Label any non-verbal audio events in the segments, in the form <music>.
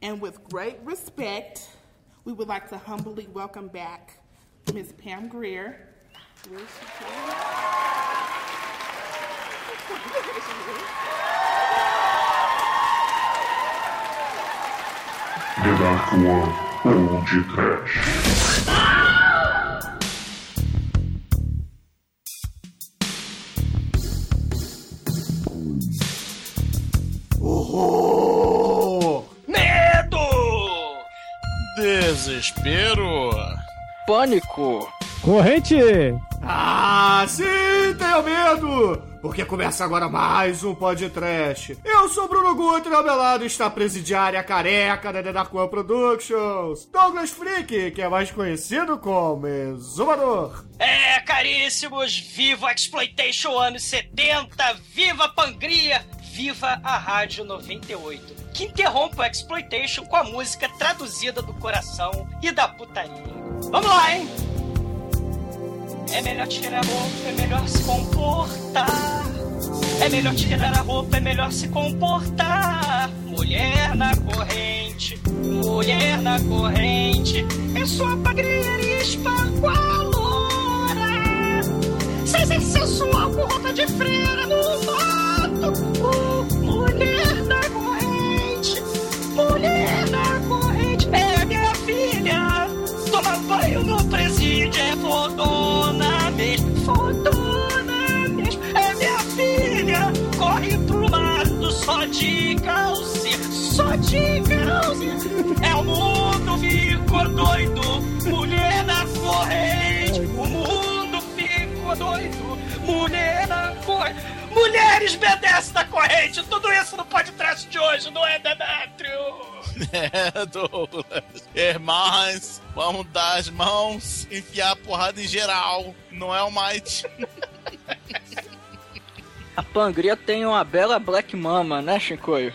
And with great respect, we would like to humbly welcome back Miss Pam Greer. Where is The Dark One Old Trash. Horror! Pânico. Corrente! Ah, sim, tenho medo! Porque começa agora mais um podcast. Eu sou Bruno Guter, ao meu lado está a presidiária careca da One Productions, Douglas Freak, que é mais conhecido como Exumador. É, caríssimos, viva a Exploitation anos 70, viva a Pangria, viva a Rádio 98, que interrompe o Exploitation com a música traduzida do coração e da putaria. Vamos lá, hein? É melhor tirar a roupa, é melhor se comportar. É melhor tirar a roupa, é melhor se comportar. Mulher na corrente, mulher na corrente. É só pagria e espagualora. Sem ser sensual com roupa de freira no mato. Mulher na corrente, mulher na corrente. É fodona mesmo, fodona mesmo. É minha filha, corre pro mato só de calcinha, só de calcinha. É o mundo ficou doido, mulher na corrente. O mundo ficou doido, mulher na corrente. Mulheres BDS da corrente, tudo isso no podcast de hoje, não é, Demetrio? É, Douglas. Irmãs, vamos dar as mãos, enfiar a porrada em geral. Não é o Might. A Pangria tem uma bela Black Mama, né, Shinkoio?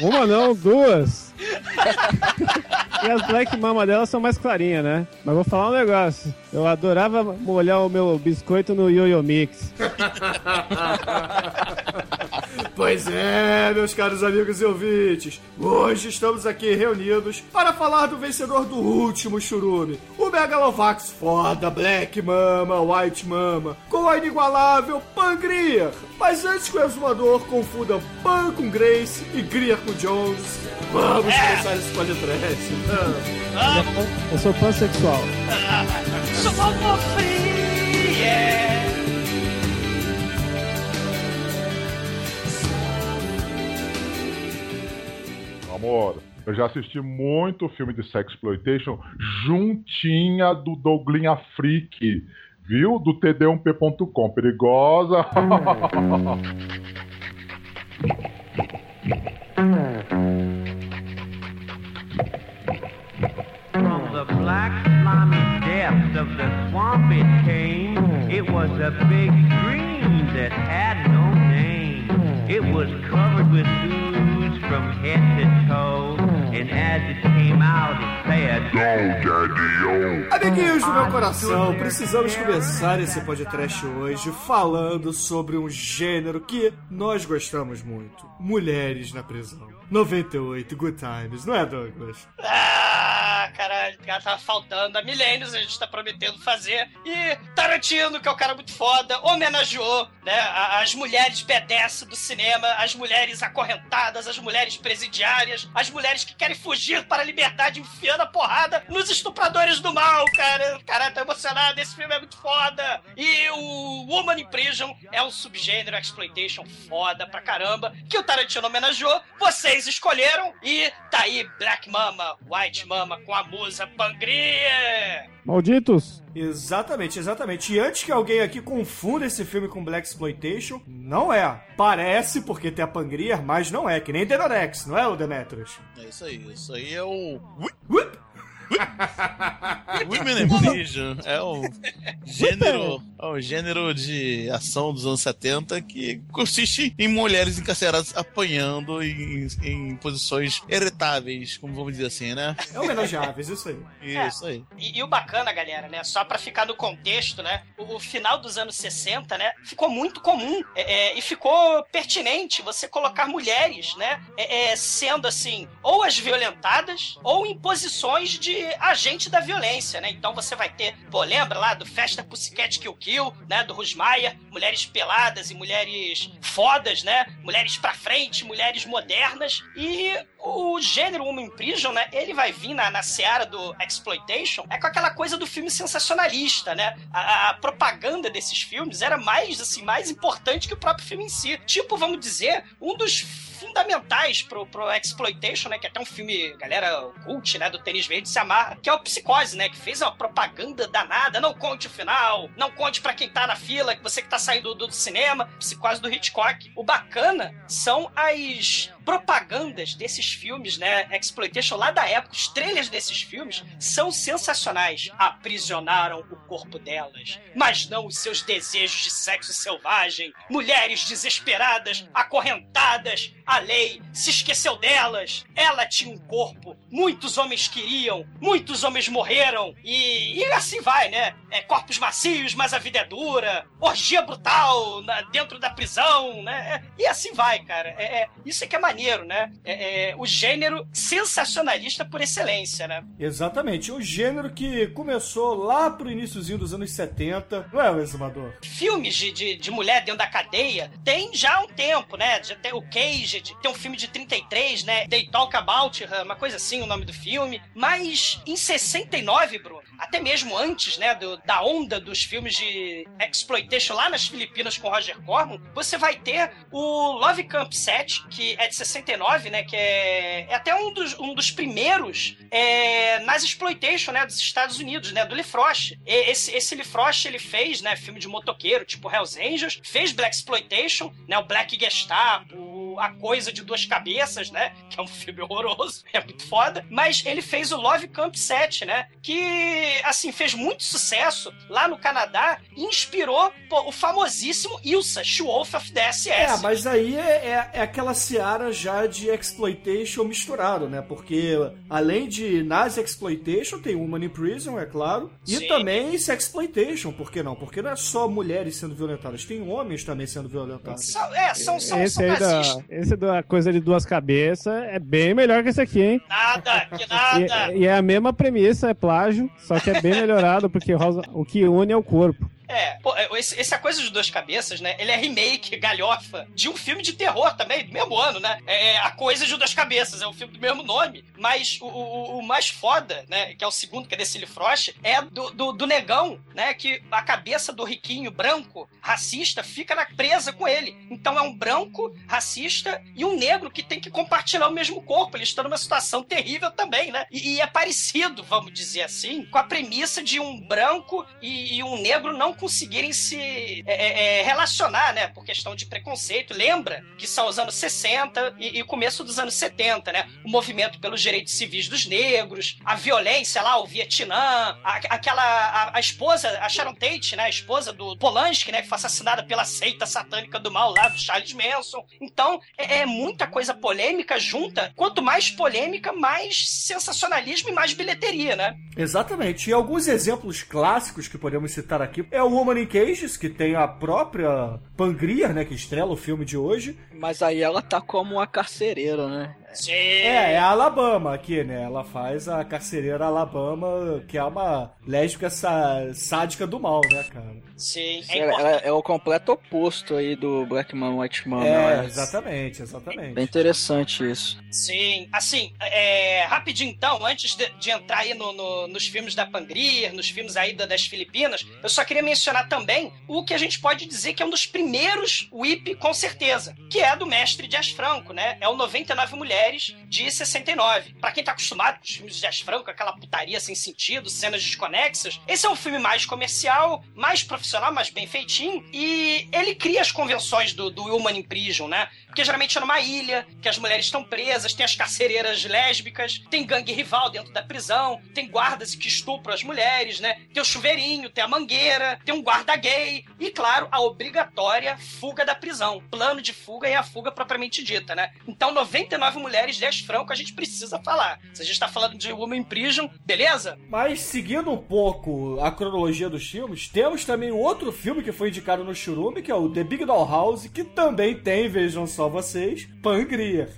Uma não, duas. <laughs> e as Black Mama delas são mais clarinhas, né? Mas vou falar um negócio. Eu adorava molhar o meu biscoito no Yo-Yo Mix. <laughs> Pois é, meus caros amigos e ouvintes, hoje estamos aqui reunidos para falar do vencedor do último churume, o Megalovax foda Black Mama, White Mama, com a inigualável Pangria. Mas antes que o exumador confunda Pan com Grace e Greer com Jones, vamos começar esse podcast. Eu sou pansexual. Sou Amor, eu já assisti muito filme de sexploitation juntinha do Douglinha Freak, viu? Do td1p.com. Perigosa. From the black slimy depths of the swamp it came. It was a big dream that had no name. It was covered with ooze from head to toe. And as it came out, it said, Go, Daddy-O. Amiguinhos do meu coração, precisamos começar esse podcast hoje falando sobre um gênero que nós gostamos muito: mulheres na prisão. 98 Good Times, não é, Douglas? Ah, cara, tava faltando há milênios, a gente tá prometendo fazer. E Tarantino, que é um cara muito foda, homenageou, né, as mulheres BDS do cinema, as mulheres acorrentadas, as mulheres presidiárias, as mulheres que querem fugir para a liberdade enfiando a porrada nos estupradores do mal, cara. Caralho, tô emocionado, esse filme é muito foda. E o Woman in Prison é um subgênero exploitation foda pra caramba, que o Tarantino homenageou, vocês escolheram, e tá aí Black Mama, White Mama com a musa Pangria. Malditos! Exatamente, exatamente. E antes que alguém aqui confunda esse filme com Black Exploitation, não é. Parece porque tem a Pangria, mas não é. Que nem Denorex, não é, o Demetrius? É isso aí. Isso aí é o. Whip! Women in Prison é o gênero, é o gênero de ação dos anos 70 que consiste em mulheres encarceradas apanhando em, em posições eretáveis, como vamos dizer assim, né? É homenageáveis, isso aí. Isso aí. E, e o bacana, galera, né? Só pra ficar no contexto, né? O, o final dos anos 60, né? Ficou muito comum é, é, e ficou pertinente você colocar mulheres, né? é, é, sendo assim, ou as violentadas ou em posições de agente da violência, né? Então você vai ter, pô, lembra lá do Festa Pussycat Kill Kill, né? Do Rusmaia, mulheres peladas e mulheres fodas, né? Mulheres pra frente, mulheres modernas e o gênero Woman Prison, né? Ele vai vir na, na seara do exploitation, é com aquela coisa do filme sensacionalista, né? A, a propaganda desses filmes era mais, assim, mais importante que o próprio filme em si. Tipo, vamos dizer, um dos fundamentais pro, pro Exploitation, né? Que é até um filme, galera, cult, né? Do tênis verde se amarra, que é o Psicose, né? Que fez uma propaganda danada. Não conte o final, não conte para quem tá na fila, que você que tá saindo do, do cinema. Psicose do Hitchcock. O bacana são as propagandas desses filmes, né? Exploitation lá da época, os trailers desses filmes são sensacionais. Aprisionaram o corpo delas, mas não os seus desejos de sexo selvagem. Mulheres desesperadas, acorrentadas. A lei se esqueceu delas. Ela tinha um corpo. Muitos homens queriam, muitos homens morreram. E, e assim vai, né? É, corpos macios, mas a vida é dura. Orgia brutal na- dentro da prisão, né? E assim vai, cara. É, é- isso é que é maneiro, né? É, é o gênero sensacionalista por excelência, né? Exatamente. Um gênero que começou lá pro iníciozinho dos anos 70. Não é, o exumador? filmes de, de, de mulher dentro da cadeia tem já há um tempo, né? Já tem o Caged, tem um filme de 33, né? They Talk About Her, uma coisa assim o nome do filme. Mas em 69, Bruno, até mesmo antes, né, do- da onda dos filmes de exploitation lá nas Filipinas com Roger Corman, você vai ter o Love Camp 7, que é de 69, né? Que é, é até um dos, um dos primeiros é, nas exploitation, né? Dos Estados Unidos, né? Do Lee Frost. E- Esse, esse Lee Frost, ele fez, né? Filme de motoqueiro, tipo Hells Angels. Fez Black Exploitation, né? O Black Gestapo, A Coisa de Duas Cabeças, né? Que é um filme horroroso, é muito foda. Mas ele fez o Love Camp 7, né? Que, assim, fez muito sucesso lá no Canadá e inspirou pô, o famosíssimo Ilsa, She-Wolf of the SS. É, mas aí é, é, é aquela seara já de exploitation misturado, né? Porque além de Nazi exploitation, tem Woman in Prison, é claro, e Sim. também sexploitation, por que não? Porque não é só mulheres sendo violentadas, tem homens também sendo violentados. São, é, são, são, Esse são aí da. Esse da coisa de duas cabeças é bem melhor que esse aqui, hein? Nada, que nada. E, e é a mesma premissa, é plágio, só que é bem melhorado, porque rosa- o que une é o corpo. É, pô, esse, esse A Coisa de Duas Cabeças, né? Ele é remake, galhofa, de um filme de terror também, do mesmo ano, né? É A Coisa de Duas Cabeças, é um filme do mesmo nome. Mas o, o, o mais foda, né? Que é o segundo, que é desse Frost, é do, do, do negão, né? Que a cabeça do riquinho branco, racista, fica na, presa com ele. Então é um branco, racista, e um negro que tem que compartilhar o mesmo corpo. Eles estão numa situação terrível também, né? E, e é parecido, vamos dizer assim, com a premissa de um branco e, e um negro não conseguirem se é, é, é, relacionar, né? Por questão de preconceito. Lembra que são os anos 60 e, e começo dos anos 70, né? O movimento pelos direitos civis dos negros, a violência lá, o Vietnã, a- aquela. A, a esposa, a Sharon Tate, né? A esposa do Polanski, né? Que foi assassinada pela seita satânica do mal lá, do Charles Manson. Então, é, é muita coisa polêmica junta. Quanto mais polêmica, mais sensacionalismo e mais bilheteria, né? Exatamente. E alguns exemplos clássicos que podemos citar aqui é o Woman in Cages, que tem a própria Pangria, né, que estrela o filme de hoje. Mas aí ela tá como uma carcereira, né? Sim. É, é a Alabama aqui, né? Ela faz a carcereira Alabama, que é uma lésbica sá- sádica do mal, né, cara? Sim. É Ela, ela é o completo oposto aí do Black Man, White Man. É, né? exatamente, exatamente. Bem interessante isso. Sim, assim, é, rapidinho então, antes de, de entrar aí no- no- nos filmes da Pangria, nos filmes aí da- das Filipinas, eu só queria mencionar também o que a gente pode dizer que é um dos primeiros whip, com certeza, que é do mestre Dias Franco, né? É o 99 Mulheres. Mulheres, de 69. Pra quem tá acostumado com os filmes de Jazz Franco, aquela putaria sem sentido, cenas desconexas, esse é um filme mais comercial, mais profissional, mais bem feitinho, e ele cria as convenções do, do Human in Prison, né? Porque geralmente é numa ilha, que as mulheres estão presas, tem as carcereiras lésbicas, tem gangue rival dentro da prisão, tem guardas que estupram as mulheres, né? Tem o chuveirinho, tem a mangueira, tem um guarda gay e, claro, a obrigatória fuga da prisão. Plano de fuga e a fuga propriamente dita, né? Então, 99 mulheres, 10 francos, a gente precisa falar. Se a gente tá falando de Woman Prison, beleza? Mas seguindo um pouco a cronologia dos filmes, temos também outro filme que foi indicado no Churume, que é o The Big Doll House, que também tem, vejam só vocês, Pangria.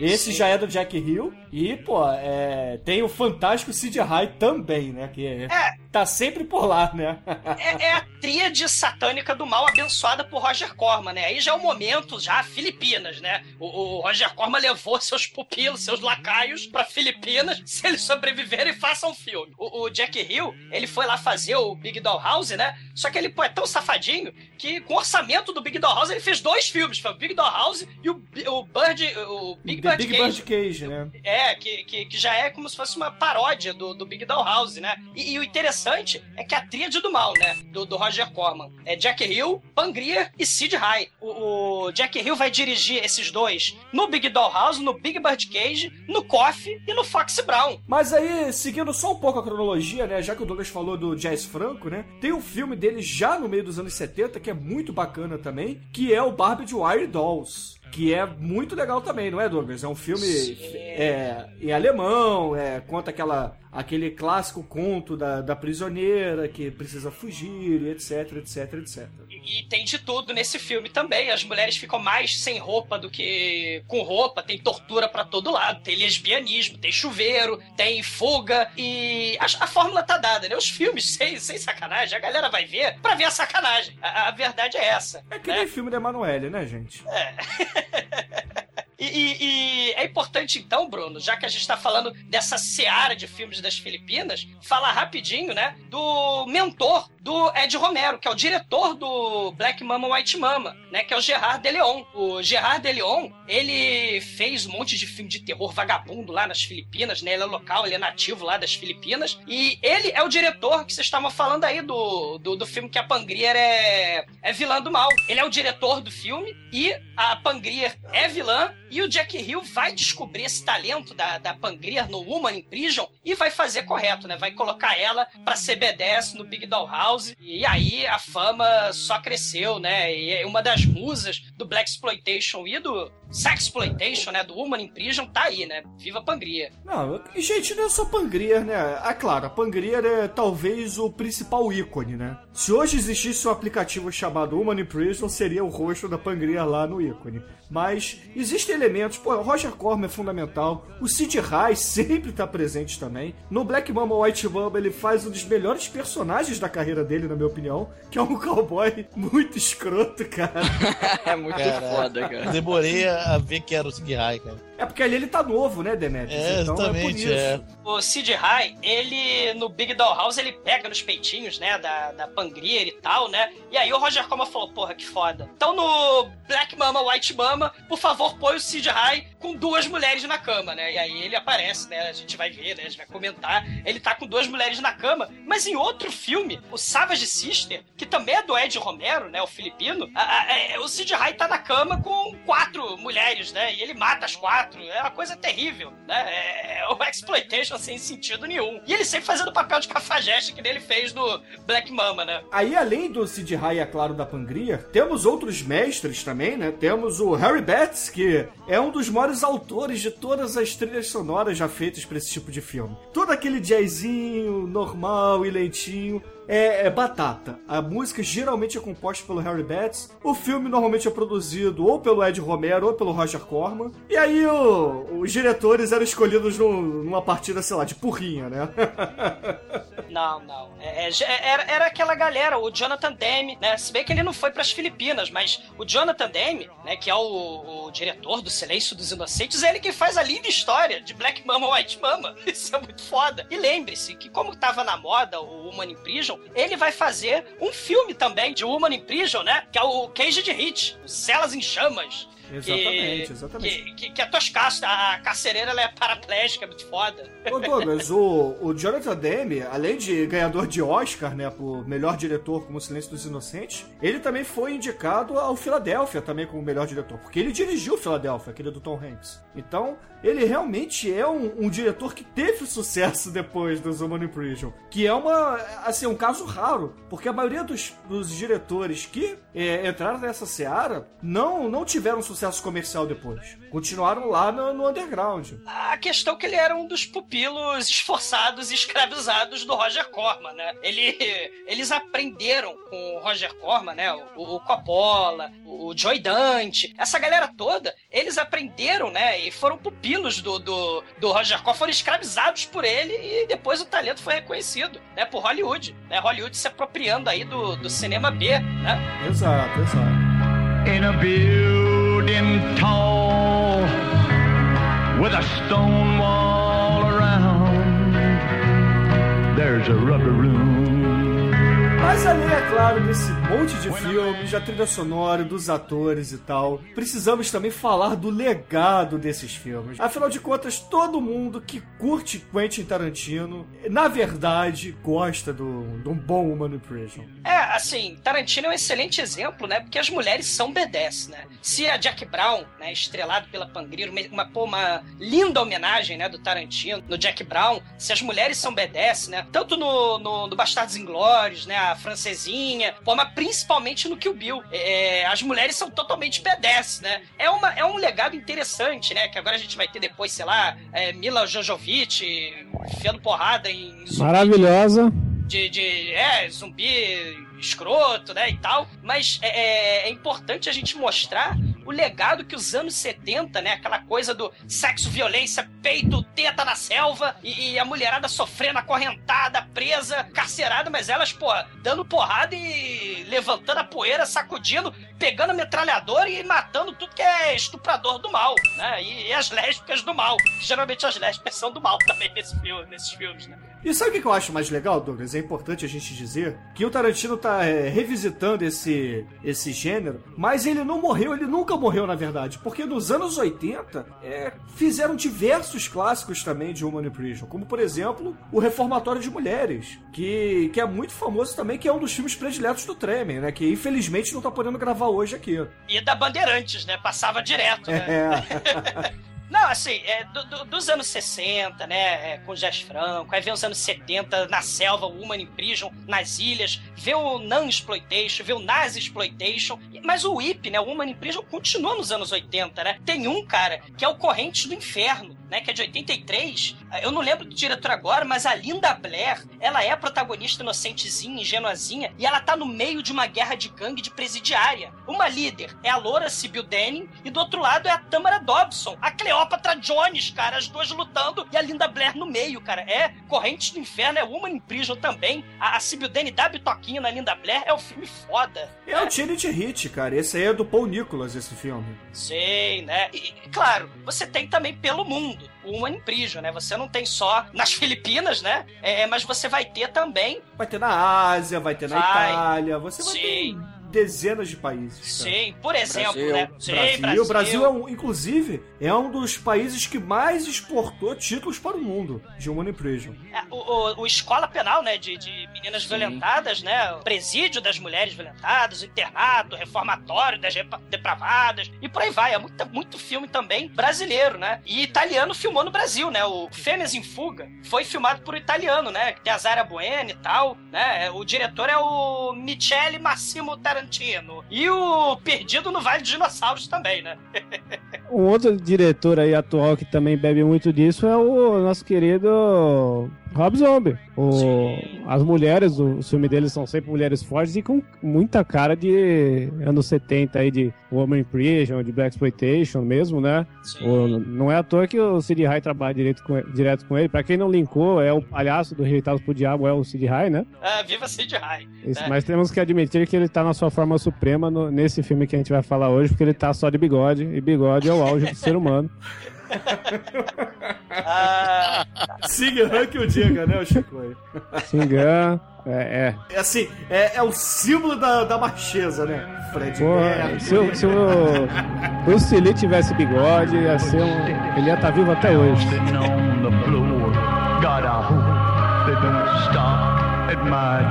Esse já é do Jack Hill. E, pô, é, tem o fantástico Sid High também, né? Que é, tá sempre por lá, né? É, é a tríade satânica do mal abençoada por Roger Corman, né? Aí já é o momento, já Filipinas, né? O, o Roger Corman levou seus pupilos, seus lacaios pra Filipinas. <laughs> Se eles sobreviverem, façam um filme. O, o Jack Hill, ele foi lá fazer o Big Doll House, né? Só que ele pô, é tão safadinho que com o orçamento do Big Doll House ele fez dois filmes. Foi o Big Doll House e o, o Bird, o Big The Bird Big Cage. Bird Cage, né? É, que, que, que já é como se fosse uma paródia do, do Big Doll House, né? E, e o interessante é que a tríade do mal, né? Do, do Roger Corman. É Jack Hill, Pangria e Sid High. O, o Jack Hill vai dirigir esses dois no Big Doll House, no Big Bird Cage, no Coffee e no Fox Brown. Mas aí, seguindo só um pouco a cronologia, né? Já que o Douglas falou do Jazz Franco, né? Tem um filme dele já no meio dos anos 70 que é muito bacana também, que é o Barbie de Wire Dolls. Que é muito legal também, não é, Douglas? É um filme é, em alemão, é, conta aquela, aquele clássico conto da, da prisioneira que precisa fugir, e etc, etc, etc. E, e tem de tudo nesse filme também. As mulheres ficam mais sem roupa do que com roupa. Tem tortura pra todo lado. Tem lesbianismo, tem chuveiro, tem fuga. E a, a fórmula tá dada, né? Os filmes, sem, sem sacanagem, a galera vai ver pra ver a sacanagem. A, a verdade é essa. É que nem filme da Emanuele, né, gente? <laughs> E, e- e é importante, então, Bruno, já que a gente está falando dessa seara de filmes das Filipinas, falar rapidinho, né, do mentor do Ed Romero, que é o diretor do Black Mama White Mama, né, que é o Gerard de Leon. O Gerard de Leon, ele fez um monte de filme de terror vagabundo lá nas Filipinas, né, ele é local, ele é nativo lá das Filipinas, e ele é o diretor que vocês estavam falando aí do, do, do filme que a Pangrier é, é vilã do mal. Ele é o diretor do filme e a Pangrier é vilã e o Jack Hill vai descobrir esse talento da, da Pangrier no Woman in Prison e vai fazer correto, né? Vai colocar ela pra ser B10 no Big Doll House. E aí a fama só cresceu, né? E é uma das musas do Black Exploitation e do Sexploitation, né? Do Woman in Prison tá aí, né? Viva a Pangrier. Não, gente, não é só Pangrier, né? Ah, claro, a Pangrier é talvez o principal ícone, né? Se hoje existisse um aplicativo chamado Human in Prison, seria o rosto da Pangrier lá no ícone. Mas existem elementos, pô, o Roger Corman é fundamental, o Sid High sempre tá presente também. No Black Mamba White Mamba ele faz um dos melhores personagens da carreira dele, na minha opinião, que é um <laughs> cowboy muito escroto, cara. <laughs> é muito Caraca. foda, cara. Demorei a ver que era o Sig High, cara. É porque ali ele tá novo, né, Demetrius? É, então é por exatamente, isso. é. O Sid High, ele no Big Doll House, ele pega nos peitinhos, né, da, da Pangrier e tal, né? E aí o Roger Corman falou, porra, que foda. Então no Black Mama, White Mama, por favor, põe o Sid High com duas mulheres na cama, né? E aí ele aparece, né? A gente vai ver, né? A gente vai comentar. Ele tá com duas mulheres na cama. Mas em outro filme, o Savage Sister, que também é do Ed Romero, né? O filipino, a- a- é, o Sid High tá na cama com quatro mulheres, né? E ele mata as quatro. É uma coisa terrível, né? É o Exploitation sem sentido nenhum. E ele sempre fazendo o papel de cafajeste que ele fez no Black Mama, né? Aí, além do Sid High, é claro, da Pangria, temos outros mestres também, né? Temos o Harry Betts, que é um dos maiores autores de todas as trilhas sonoras já feitas pra esse tipo de filme. Todo aquele jazzinho normal e lentinho. É, é batata. A música geralmente é composta pelo Harry Betts. O filme normalmente é produzido ou pelo Ed Romero ou pelo Roger Corman. E aí o- os diretores eram escolhidos num- numa partida, sei lá, de porrinha, né? <laughs> Não, não. É, é, já- era, era aquela galera, o Jonathan Demme, né? Se bem que ele não foi pras Filipinas, mas o Jonathan Demme, né, que é o, o diretor do Silêncio dos Inocentes, é ele que faz a linda história de Black Mama White Mama. <laughs> Isso é muito foda. E lembre-se que, como tava na moda o Woman in Prison, ele vai fazer um filme também de Woman in Prison, né? Que é o Cage de Hit, Celas em Chamas. Exatamente, exatamente. Que, que, que é toscaço, a carcereira ela é paraplégica, é muito foda. Ô Douglas, o, o Jonathan Demme, além de ganhador de Oscar, né, por melhor diretor como Silêncio dos Inocentes, ele também foi indicado ao Filadélfia também como melhor diretor, porque ele dirigiu Filadélfia, aquele do Tom Hanks. Então, ele realmente é um, um diretor que teve sucesso depois do Human Prison, que é uma, assim, um caso raro, porque a maioria dos, dos diretores que é, entraram nessa seara não, não tiveram sucesso comercial depois. Continuaram lá no, no underground. A questão é que ele era um dos pupilos esforçados e escravizados do Roger Corman, né? Ele, eles aprenderam com o Roger Corman, né? O, o Coppola, o, o Joy Dante, essa galera toda, eles aprenderam, né? E foram pupilos do, do, do Roger Corman, foram escravizados por ele e depois o talento foi reconhecido, né? Por Hollywood, né? Hollywood se apropriando aí do, do cinema B, né? Exato, exato. in a building tall with a stone wall around. There's a rubber room. Mas além, é claro, desse monte de filmes, da trilha sonora, dos atores e tal, precisamos também falar do legado desses filmes. Afinal de contas, todo mundo que curte Quentin Tarantino, na verdade, gosta de um bom Human Impression. É, assim, Tarantino é um excelente exemplo, né? Porque as mulheres são B10, né? Se a Jack Brown, né, estrelado pela Pangriro, uma, uma linda homenagem, né, do Tarantino, no Jack Brown, se as mulheres são B10, né? Tanto no, no, no Bastardos Inglórios, né, a francesinha, pô, mas principalmente no Kill Bill. É, as mulheres são totalmente B10, né? É, uma, é um legado interessante, né? Que agora a gente vai ter depois, sei lá, é, Mila Jojovic enfiando porrada em zumbi Maravilhosa. de, de é, zumbi escroto, né, e tal. Mas é, é- é importante a gente mostrar o legado que os anos 70, né, aquela coisa do sexo, violência, peito, teta na selva e, e a mulherada sofrendo acorrentada, presa, carcerada, mas elas, pô, dando porrada e levantando a poeira, sacudindo, pegando a metralhadora e matando tudo que é estuprador do mal, né, e, e as lésbicas do mal, que geralmente as lésbicas são do mal <laughs> também nesse filme, nesses filmes, né. E sabe o que eu acho mais legal, Douglas? É importante a gente dizer que o Tarantino tá é, revisitando esse, esse gênero, mas ele não morreu, ele nunca morreu, na verdade, porque nos anos 80 é, fizeram diversos clássicos também de Human Prison, como por exemplo o Reformatório de Mulheres, que, que é muito famoso também, que é um dos filmes prediletos do Tremen, né? Que infelizmente não tá podendo gravar hoje aqui. E da Bandeirantes, né, passava direto, né. É. <laughs> Não, assim, é, do- do- dos anos 60, né, é, com Jazz Franco, aí vem os anos 70, na selva, o Human in Prison, nas ilhas, vê o Non-Exploitation, vê o Nazi-Exploitation, mas o WIP, né, o Human in Prison, continua nos anos 80, né? Tem um, cara, que é o Correntes do Inferno, né, que é de 83, eu não lembro do diretor agora, mas a Linda Blair, ela é a protagonista inocentezinha, ingenuazinha, e ela tá no meio de uma guerra de gangue de presidiária. Uma líder é a Laura Sibyl Denning, e do outro lado é a Tamara Dobson, a Cleópatra Jones, cara, as duas lutando, e a Linda Blair no meio, cara. É Correntes do Inferno, é Woman in Prison também. A, a Sibyl Denning dá bitoquinha na Linda Blair, é um filme foda. É o Trinity Hit, cara. Esse aí é do Paul Nicholas, esse filme. Sei, né? E, claro, você tem também pelo mundo o Woman in Prison, né? Você não tem só nas Filipinas, né? É, mas você vai ter também Vai ter na Ásia, vai ter na Vai. Itália, você vai ter Sim. em dezenas de países. cara. Sim, por exemplo, Brasil. né? Sim, Brasil, o Brasil é um, inclusive, é um dos países que mais exportou títulos para o mundo de Human Prison. É, o, o- o escola penal, né, de, de meninas violentadas, né, o presídio das mulheres violentadas, o internato, o reformatório das depravadas, e por aí vai. É muito, muito filme também brasileiro, né? E italiano filmou no Brasil, né? O Fêmeas em Fuga foi filmado por italiano, né? Que tem a Zara Bueno e tal, né? O diretor é o Michele Massimo Tarantino. E o Perdido no Vale dos Dinossauros também, né? <laughs> Um outro diretor aí atual que também bebe muito disso é o nosso querido Rob Zombie. O, as mulheres, o, os filmes deles são sempre mulheres fortes e com muita cara de anos 70 aí, de Woman in Prison, de Black Exploitation mesmo, né? O- não é à toa que o Sid High trabalha direto com, direto com ele. Pra quem não linkou, é o palhaço do Rejeitados pro Diabo, é o Sid High, né? Ah, viva Sid High. Isso, É. Mas temos que admitir que ele tá na sua forma suprema no- nesse filme que a gente vai falar hoje, porque ele tá só de bigode, e bigode é o auge do ser humano. <laughs> Ah, Siga que o diga, né, o Chico? aí? Singan. É, é. É assim, é, é o símbolo da, da macheza, né? Fred Pô, Mercury. se, o- se o Bruce Lee tivesse bigode, ia ser um, ele ia estar vivo até hoje. Hope they don't stop at my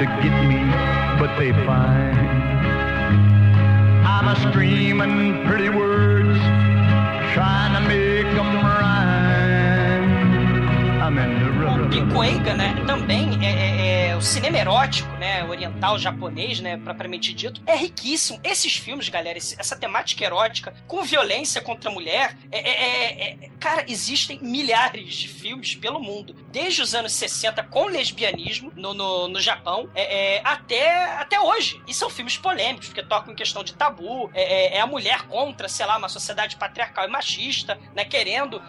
to get me, but they find I'm a screaming pretty words, trying to make 'em rhyme. I'm in the né, também é, é- é o cinema erótico, né, oriental, japonês, né, propriamente dito, é riquíssimo. Esses filmes, galera, essa temática erótica com violência contra a mulher, é, é- é- é- cara, existem milhares de filmes pelo mundo, desde os anos 60 com lesbianismo no, no, no Japão, é, é, até, até hoje. E são filmes polêmicos, porque tocam em questão de tabu, é, a mulher contra, sei lá, uma sociedade patriarcal e machista, né, querendo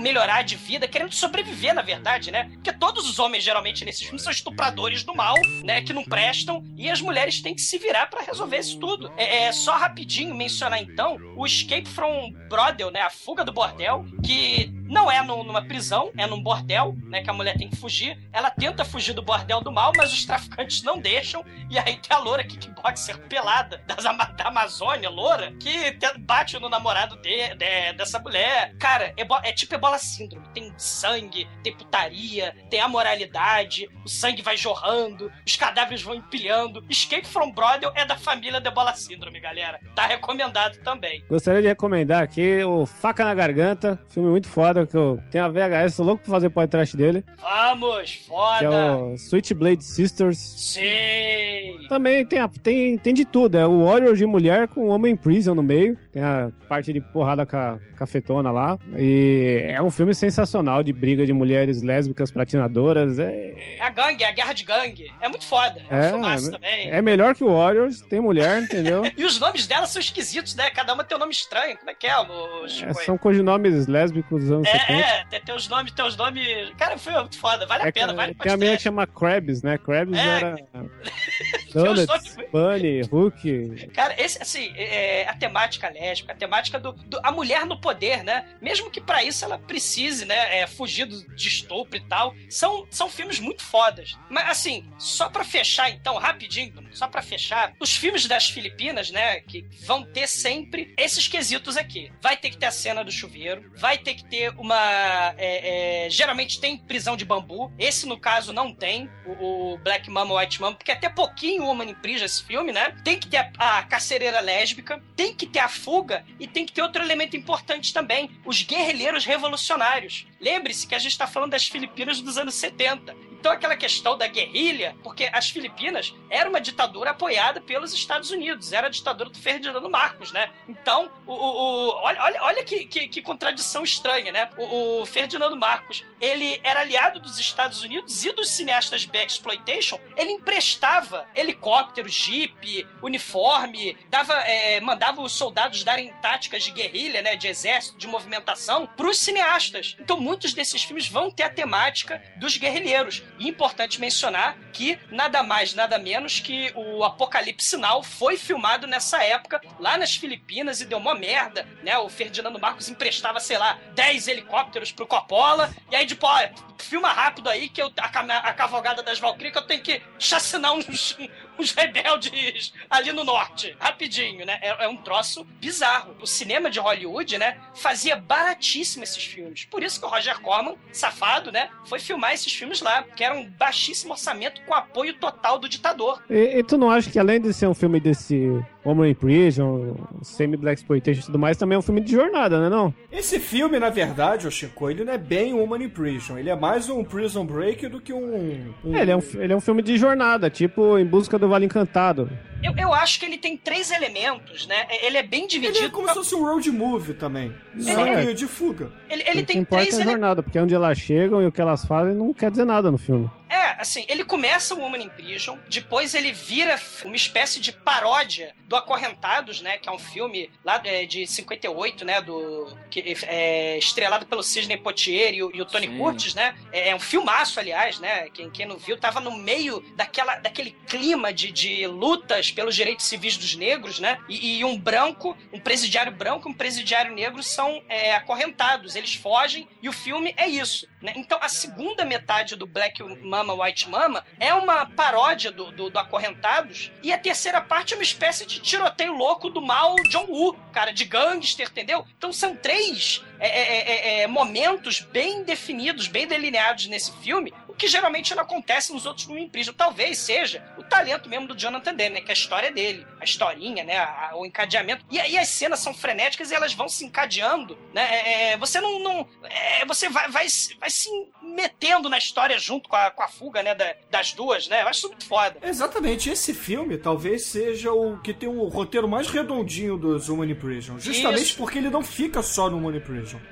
melhorar de vida, querendo sobreviver, na verdade, né? Porque todos os homens, geralmente, nesses filmes, são estupradores do mal, né? Que não prestam, e as mulheres têm que se virar pra resolver isso tudo. É, é só rapidinho mencionar, então, o Escape from Brodel, né? A fuga do bordel, que não é no- numa prisão, é num bordel, né? Que a mulher tem que fugir. Ela tenta fugir do bordel do mal, mas os traficantes não deixam. E aí tem a loura kickboxer pelada das da Amazônia, loura, que te- bate no namorado de- de- dessa mulher. Cara, é, é tipo ebola síndrome. Tem sangue, tem putaria, tem amoralidade, o sangue vai jorrando, os cadáveres vão empilhando. Escape from Brodel é da família de ebola síndrome, galera. Tá recomendado também. Gostaria de recomendar aqui o Faca na Garganta, filme muito foda, que eu tenho a VHS, tô louco pra fazer podcast dele, Vamos, que é foda! o Switchblade Sisters. Sim! Também tem, a- tem, tem de tudo, é o Warrior de mulher com o Homem Prison no meio, tem a parte de porrada ca- cafetona lá, e é um filme sensacional de briga de mulheres lésbicas platinadoras, é, É a gangue, é a guerra de gangue. É muito foda. É, é, também. é melhor que o Warriors, tem mulher, entendeu? <laughs> E os nomes delas são esquisitos, né? Cada uma tem um nome estranho. Como é que é, o É, são codinomes lésbicos dos anos 70. É, é, tem, tem os nomes, tem os nomes. Cara, foi muito foda, vale a É, pena, vale tem a menina que chama Krabs, né? Krabs É. era <laughs> Tem os Donuts, Bunny, Hook. Cara, esse, assim, é, a temática lésbica, a temática do, do- a mulher no poder, né? Mesmo que pra isso ela precise, né, é, fugir do, de estupro e tal, são, são filmes muito fodas. Mas, assim, só pra fechar, então, rapidinho, só pra fechar, os filmes das Filipinas, né, que vão ter sempre esses quesitos aqui. Vai ter que ter a cena do chuveiro, vai ter que ter uma. é, é, geralmente tem prisão de bambu, esse no caso não tem, o, o Black Mama, White Mama, porque é até pouquinho Woman in Prison esse filme, né? Tem que ter a, a carcereira lésbica, tem que ter a fuga e tem que ter outro elemento importante também: os guerrilheiros revolucionários. Lembre-se que a gente está falando das Filipinas dos anos 70. Então, aquela questão da guerrilha, porque as Filipinas era uma ditadura apoiada pelos Estados Unidos, era a ditadura do Ferdinando Marcos, né? Então, o, o- o- olha, olha, olha que, que- que contradição estranha, né? O, o Ferdinando Marcos, ele era aliado dos Estados Unidos e dos cineastas Blaxploitation, ele emprestava helicóptero, jipe, uniforme, dava, é, mandava os soldados darem táticas de guerrilha, né? De exército, de movimentação, para os cineastas. Então, muitos desses filmes vão ter a temática dos guerrilheiros. E importante mencionar que nada mais, nada menos que o Apocalipse Sinal foi filmado nessa época, lá nas Filipinas, e deu uma merda, né? O Ferdinando Marcos emprestava, sei lá, 10 helicópteros pro Coppola, e aí, tipo, ó, filma rápido aí que eu, a, a cavalgada das Valkyrias que eu tenho que chacinar uns, <laughs> uns rebeldes ali no norte. Rapidinho, né? É, é um troço bizarro. O cinema de Hollywood, né, fazia baratíssimo esses filmes. Por isso que o Roger Corman, safado, né, foi filmar esses filmes lá, que era um baixíssimo orçamento com apoio total do ditador. E, e tu não acha que além de ser um filme desse Woman in Prison, semi-black exploitation e tudo mais, também é um filme de jornada, né não? Esse filme, na verdade, o Chico, ele não é bem um Human in Prison. Ele é mais um Prison Break do que um. um- É, ele, é um, ele é um filme de jornada, tipo Em Busca do Vale Encantado. Eu, eu acho que ele tem três elementos, né? Ele é bem dividido. Ele é como se fosse um road movie também. Só É. que de fuga. Ele, ele o que tem importa três é a elementos. jornada, porque onde elas chegam e o que elas fazem não quer dizer nada no filme. É, assim, ele começa o Woman in Prison, depois ele vira uma espécie de paródia do Acorrentados, né? Que é um filme lá é, de 58, né? Do, que, é, estrelado pelo Sidney Poitier e o, e o Tony Sim. Curtis, né? É, é um filmaço, aliás, né? Quem, quem não viu, tava no meio daquela, daquele clima de, de lutas pelos direitos civis dos negros, né? E, e um branco, um presidiário branco e um presidiário negro são é, acorrentados. Eles fogem e o filme é isso. Né? Então, a segunda metade do Black Mama, White Mama é uma paródia do, do, do Acorrentados. E a terceira parte é uma espécie de tiroteio louco do mal John Woo, cara, de gangster, entendeu? Então, são três é, é, é, é, momentos bem definidos, bem delineados nesse filme, o que geralmente não acontece nos outros filmes Prison. Talvez seja o talento mesmo do Jonathan Demme, né? Que é a história dele, a historinha, né? a- o encadeamento. E aí as cenas são frenéticas e elas vão se encadeando, né? É, é, você não. não é, você vai, vai, se- vai se metendo na história junto com a, com a fuga, né? da- das duas, né? Eu acho isso muito foda. Exatamente, esse filme talvez seja o que tem o roteiro mais redondinho dos Human Prison. Justamente Isso. porque ele não fica só no Human in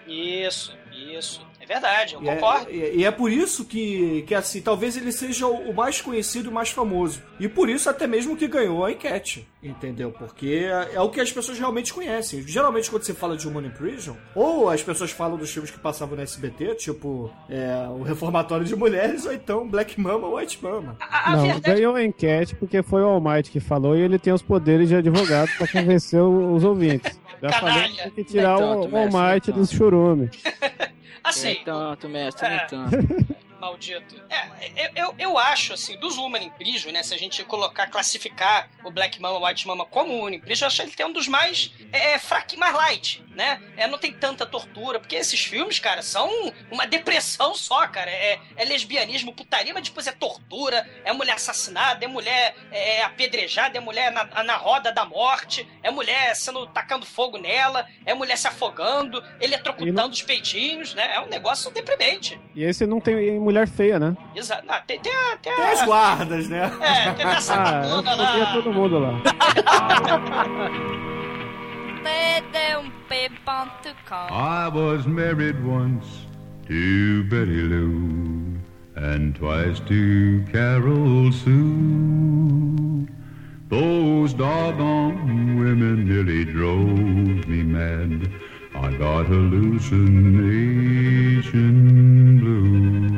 Isso, isso. É verdade, eu E é, concordo. e- e é por isso que, que, assim, talvez ele seja o mais conhecido e mais famoso. E por isso até mesmo que ganhou a enquete, entendeu? Porque é, é o que as pessoas realmente conhecem. Geralmente quando você fala de Human in Prison, ou as pessoas falam dos filmes que passavam no SBT, tipo é, o Reformatório de Mulheres, ou então Black Mama, White Mama. A, a não, verdade ganhou a enquete porque foi o Almighty que falou e ele tem os poderes de advogado pra convencer os ouvintes. Já falei que tem que tirar Nem o, tanto, o Almighty dos churume. <laughs> assim, Nem tanto, mestre, nem É. tanto. Maldito. É, eu, eu, eu acho, assim, dos Woman in Prison, né? Se a gente colocar, classificar o Black Mama, White Mama como Woman in Prison, eu acho ele tem um dos mais é, fraquinhos, mais light, né? É, não tem tanta tortura, porque esses filmes, cara, são uma depressão só, cara. É, é lesbianismo, putaria, mas depois é tortura, é mulher assassinada, é mulher é, apedrejada, é mulher na, na roda da morte, é mulher sendo tacando fogo nela, é mulher se afogando, eletrocutando os peitinhos, né? É um negócio deprimente. E esse não tem mulher feia, né? Exato. Não, tem, tem, a- tem, a- Tem as guardas, né? É, tem essa Ah, eu babona lá. todo mundo lá. I was married once to Betty Lou and twice to Carol Sue. Those doggone women nearly drove me mad. I got hallucination blue.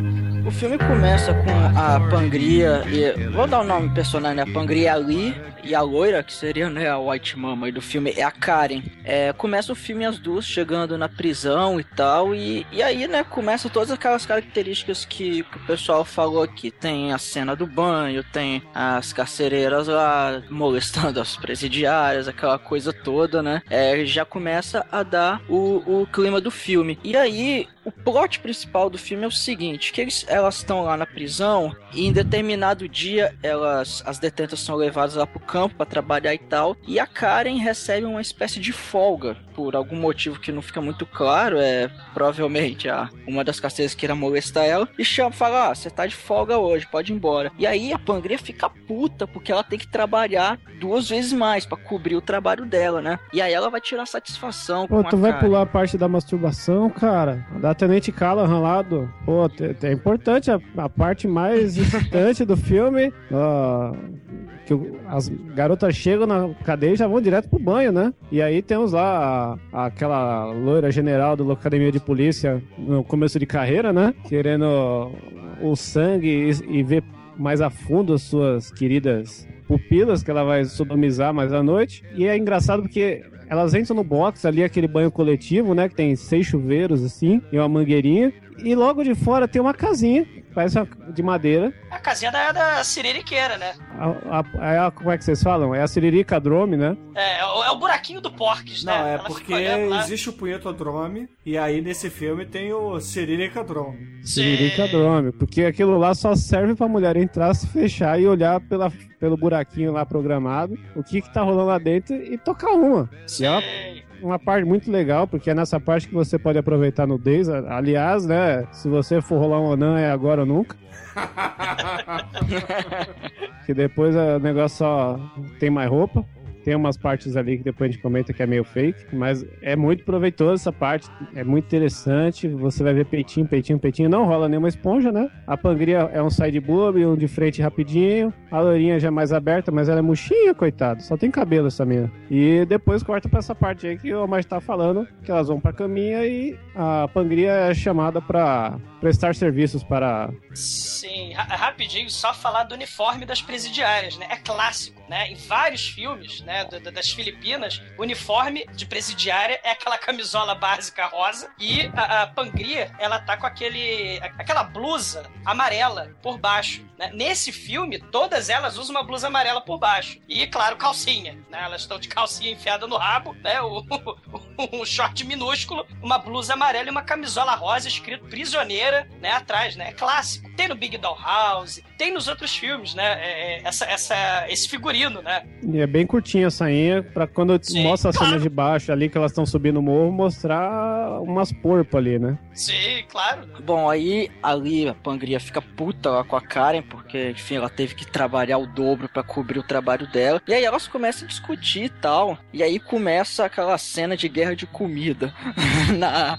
O filme começa com a Pangria e. Vou dar o nome do personagem, né? A Pangria ali e a loira, que seria né, a White Mama aí do filme, é a Karen. É, começa o filme as duas chegando na prisão e tal. E, e aí, né, começa todas aquelas características que, que o pessoal falou aqui. Tem a cena do banho, tem as carcereiras lá molestando as presidiárias, aquela coisa toda, né? É, já começa a dar o, o clima do filme. E aí, o plot principal do filme é o seguinte, que eles, elas estão lá na prisão e em determinado dia elas as detentas são levadas lá pro campo para trabalhar e tal, e a Karen recebe uma espécie de folga por algum motivo que não fica muito claro, é provavelmente a uma das carceiras queira molestar ela e chama, fala: "Ah, você tá de folga hoje, pode ir embora". E aí a Pangria fica puta porque ela tem que trabalhar duas vezes mais para cobrir o trabalho dela, né? E aí ela vai tirar satisfação Pô, tu vai Karen. pular a parte da masturbação, cara. Da Tenente Callahan lá do. Pô, te- é importante a, a parte mais <laughs> excitante do filme. ó, que as garotas chegam na cadeia e já vão direto pro banho, né? E aí temos lá a- aquela loira general da Academia de Polícia no começo de carreira, né? Querendo o sangue e, e ver mais a fundo as suas queridas pupilas que ela vai sodomizar mais à noite. E é engraçado porque elas entram no box ali, aquele banho coletivo, né? Que tem seis chuveiros assim, e uma mangueirinha. E logo de fora tem uma casinha, parece uma, de madeira. A casinha da, da Siririqueira, né? A, a- é a- como é que vocês falam? É a Siririca Drome, né? É, é o, é o buraquinho do Porques, né? Não, é Ela porque existe o punhetodrome e aí nesse filme tem o Siriricadrome. Siririca Drome. Porque aquilo lá só serve pra mulher entrar, se fechar e olhar pela, pelo buraquinho lá programado, o que que tá rolando lá dentro e tocar uma. E é uma, parte muito legal, porque é nessa parte que você pode aproveitar nudez. Aliás, né, se você for rolar um anã, é agora ou nunca. <laughs> que depois o negócio só tem mais roupa, tem umas partes ali que depois a gente comenta que é meio fake, mas é muito proveitoso essa parte, é muito interessante. Você vai ver peitinho, peitinho, peitinho, não rola nenhuma esponja, né? A pangria é um side boob, um de frente rapidinho. A loirinha já é mais aberta, mas ela é murchinha, coitado. Só tem cabelo essa mina. E depois corta pra essa parte aí que o Omar tá falando, que elas vão pra caminha e a pangria é chamada pra prestar serviços para Sim, ra- rapidinho, só falar do uniforme das presidiárias, né? É clássico, né? Em vários filmes, né, da- das Filipinas, o uniforme de presidiária é aquela camisola básica rosa e a, a pangria, ela tá com aquele aquela blusa amarela por baixo, né? Nesse filme, todas elas usam uma blusa amarela por baixo. E, claro, calcinha, né? Elas estão de calcinha enfiada no rabo, né? O, um short minúsculo, uma blusa amarela e uma camisola rosa escrito prisioneira, né, atrás, né? É clássico. Tem no Big Doll House, tem nos outros filmes, né? é, é, essa, essa, esse figurino, né? E é bem curtinha a sainha, pra quando Sim, mostra as claro. cenas de baixo ali que elas estão subindo o morro, mostrar umas porpas ali, né? Sim, claro. Bom, aí ali a Pangria fica puta lá com a Karen, porque, enfim, ela teve que trabalhar o dobro pra cobrir o trabalho dela. E aí elas começam a discutir e tal. E aí começa aquela cena de guerra de comida <laughs> na,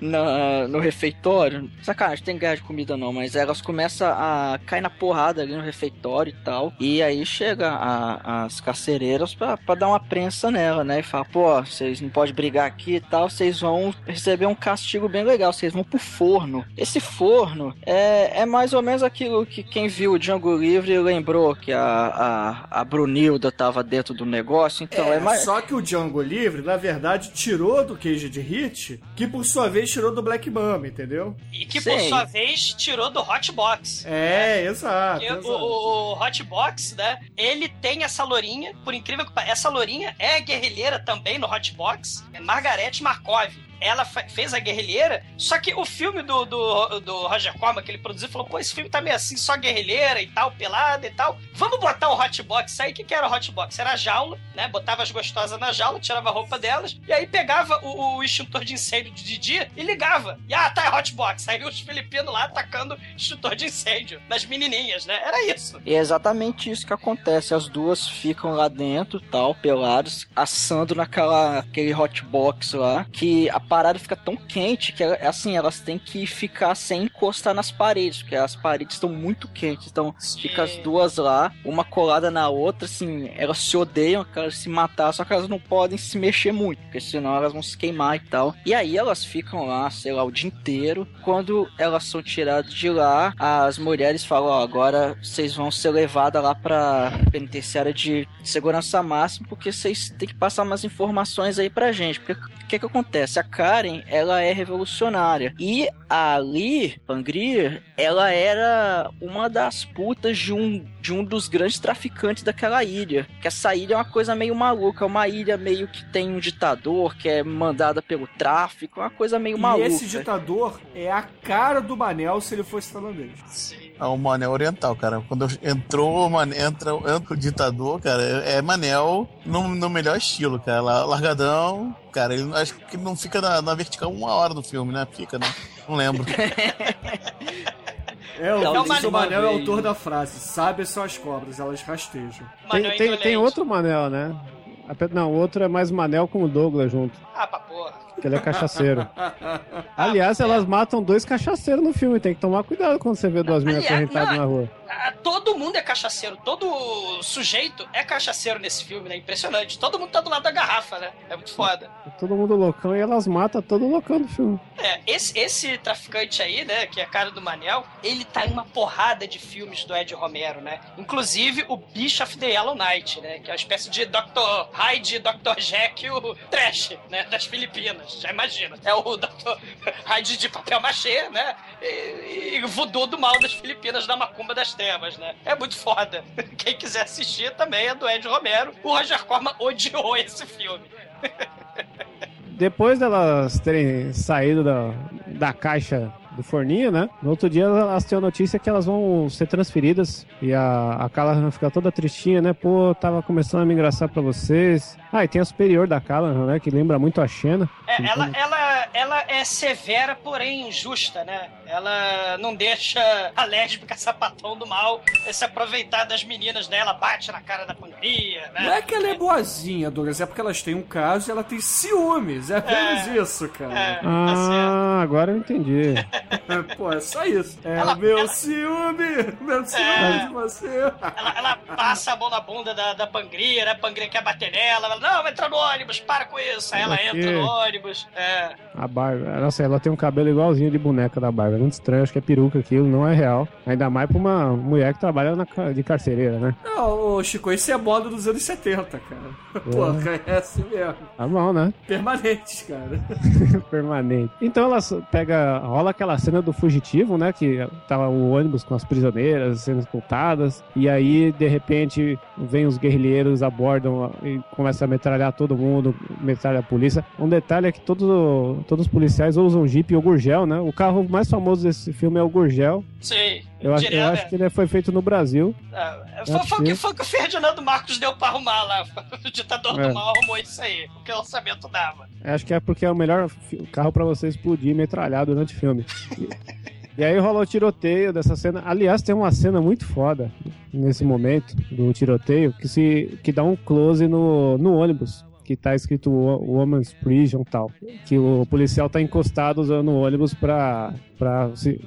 na- no refeitório. Sacanagem, tem guerra de comida não, mas elas começam a cair na porrada ali no refeitório e tal. E aí chega a- as carcereiras pra, pra dar uma prensa nela, né? E fala, pô, vocês não podem brigar aqui e tal, vocês vão receber um castigo bem legal, vocês vão pro forno. Esse forno é, é mais ou menos aquilo que quem viu o Django Livre lembrou que a, a, a Brunilda tava dentro do negócio, então é, É, mais... Só que o Django Livre, na verdade, tirou do Cage de Hit, que por sua vez tirou do Black Mamba, entendeu? E que, por Sim. sua vez, tirou do Hot Box. É, exato. Porque exato. o, o, o Hot Box, né? Ele tem essa lourinha, por incrível essa lourinha é guerrilheira também no Hot Box, é Margarete Markov. Ela fe- fez a guerrilheira, só que o filme do, do, do Roger Corman que ele produziu falou: pô, esse filme tá meio assim, só guerrilheira e tal, pelada e tal. Vamos botar o Hot Box aí. O que, que era o Hot Box? Era a jaula, né? Botava as gostosas na jaula, tirava a roupa delas, e aí pegava o, o extintor de incêndio de dia e ligava. E ah, tá, é Hot Box. Aí os filipinos lá atacando extintor de incêndio nas menininhas, né? Era isso. E é exatamente isso que acontece. As duas ficam lá dentro, tal, peladas, assando naquela aquele hot box lá, que a parada fica tão quente que ela- assim, elas têm que ficar sem encostar nas paredes, porque as paredes estão muito quentes. Então, fica as duas lá, uma colada na outra, assim, elas se odeiam, elas se matar, só que elas não podem se mexer muito, porque senão elas vão se queimar e tal. E aí elas ficam lá, sei lá, o dia inteiro. Quando elas são tiradas de lá, as mulheres falam, ó, agora vocês vão ser levadas lá pra penitenciária de segurança máxima, porque vocês têm que passar umas informações aí pra gente. Porque o que que acontece? A Karen, ela é revolucionária. E a Lee Pangrier, ela era uma das putas de um, de um dos grandes traficantes daquela ilha. Que essa ilha é uma coisa meio maluca, é uma ilha meio que tem um ditador que é mandada pelo tráfico, é uma coisa meio E maluca. esse ditador é a cara do Manel se ele fosse tailandês. É o Manel Oriental, cara. Quando entrou, o Manel, entra, entra o ditador, cara, é é Manel no, no melhor estilo, cara. La- Largadão, cara, ele, acho que não fica na, na vertical uma hora no filme, né? Fica, né? Não lembro. <laughs> É, o Então, uma Manel é autor da frase: Sábias são as cobras, elas rastejam. Tem, tem, tem outro Manel, né? Não, o outro é mais Manel com o Douglas junto, Ah, pra porra. Que ele é cachaceiro. Aliás, elas matam dois cachaceiros no filme, tem que tomar cuidado quando você vê duas Aliás, acorrentadas na rua. Todo mundo é cachaceiro, todo sujeito é cachaceiro nesse filme, né? Impressionante. Todo mundo tá do lado da garrafa, né? É muito foda. Todo mundo loucão e elas matam todo loucão do filme. É, esse, esse traficante aí, né, que é a cara do Manel, ele tá em uma porrada de filmes do Ed Romero, né? Inclusive o Bicho of the Yellow Knight, né? Que é uma espécie de Dr. Hyde, Dr. Jekyll trash, né? Das Filipinas, já imagina. É o Dr. De papel machê, né? E, e voodoo do mal das Filipinas, da macumba das trevas, né? É muito foda. Quem quiser assistir também é do Ed Romero. O Roger Corman odiou esse filme. Depois delas terem saído da, da caixa do forninho, né? No outro dia elas têm a notícia que elas vão ser transferidas e a, a Callahan fica toda tristinha, né? Pô, tava começando a me engraçar pra vocês. Ah, e tem a superior da Callahan, né? Que lembra muito a Xena. É, ela, ela, ela é severa, porém injusta, né? Ela não deixa a lésbica sapatão do mal se aproveitar das meninas dela, bate na cara da pangria, né? Não é que ela é boazinha, Douglas, é porque elas têm um caso e ela tem ciúmes. É apenas isso, cara. É, tá Ah, agora eu entendi. <laughs> Pô, é só isso. É Ela- meu ela- ciúme, meu ciúme É. de você. Ela, ela passa a mão na bunda da, da pangria, né? A pangria quer bater nela. Ela, não, entra no ônibus, para com isso. Aí ela Aqui. entra no ônibus. É. A Bárbara, nossa, ela tem um cabelo igualzinho de boneca da Bárbara. Muito estranho, acho que é peruca aquilo, não é real. Ainda mais pra uma mulher que trabalha na, de carcereira, né? Não, ô, Chico, isso é moda dos anos 70, cara. Porra, é assim mesmo. Tá bom, né? Permanentes, cara. <laughs> Permanente. Então ela pega. rola aquela cena do fugitivo, né? Que tá o ônibus com as prisioneiras sendo escoltadas. E aí, de repente, vem os guerrilheiros, abordam e começa a metralhar todo mundo, metralha a polícia. Um detalhe é que todo, todos os policiais usam Jeep ou Gurgel, né? O carro mais famoso desse filme é o Gurgel. Sim. Eu, acho, eu acho que ele foi feito no Brasil. é. Foi, foi, o que, foi que o Ferdinando Marcos deu pra arrumar lá. <laughs> O ditador É. do mal arrumou isso aí. O que o orçamento dava. Acho que é porque é o melhor carro pra você explodir e metralhar durante o filme. E, aí rola o tiroteio dessa cena. Aliás, tem uma cena muito foda nesse momento do tiroteio que se que dá um close no, no ônibus. Que tá escrito Wo- Woman's Prison e tal. Que o policial tá encostado usando o ônibus pra, pra se,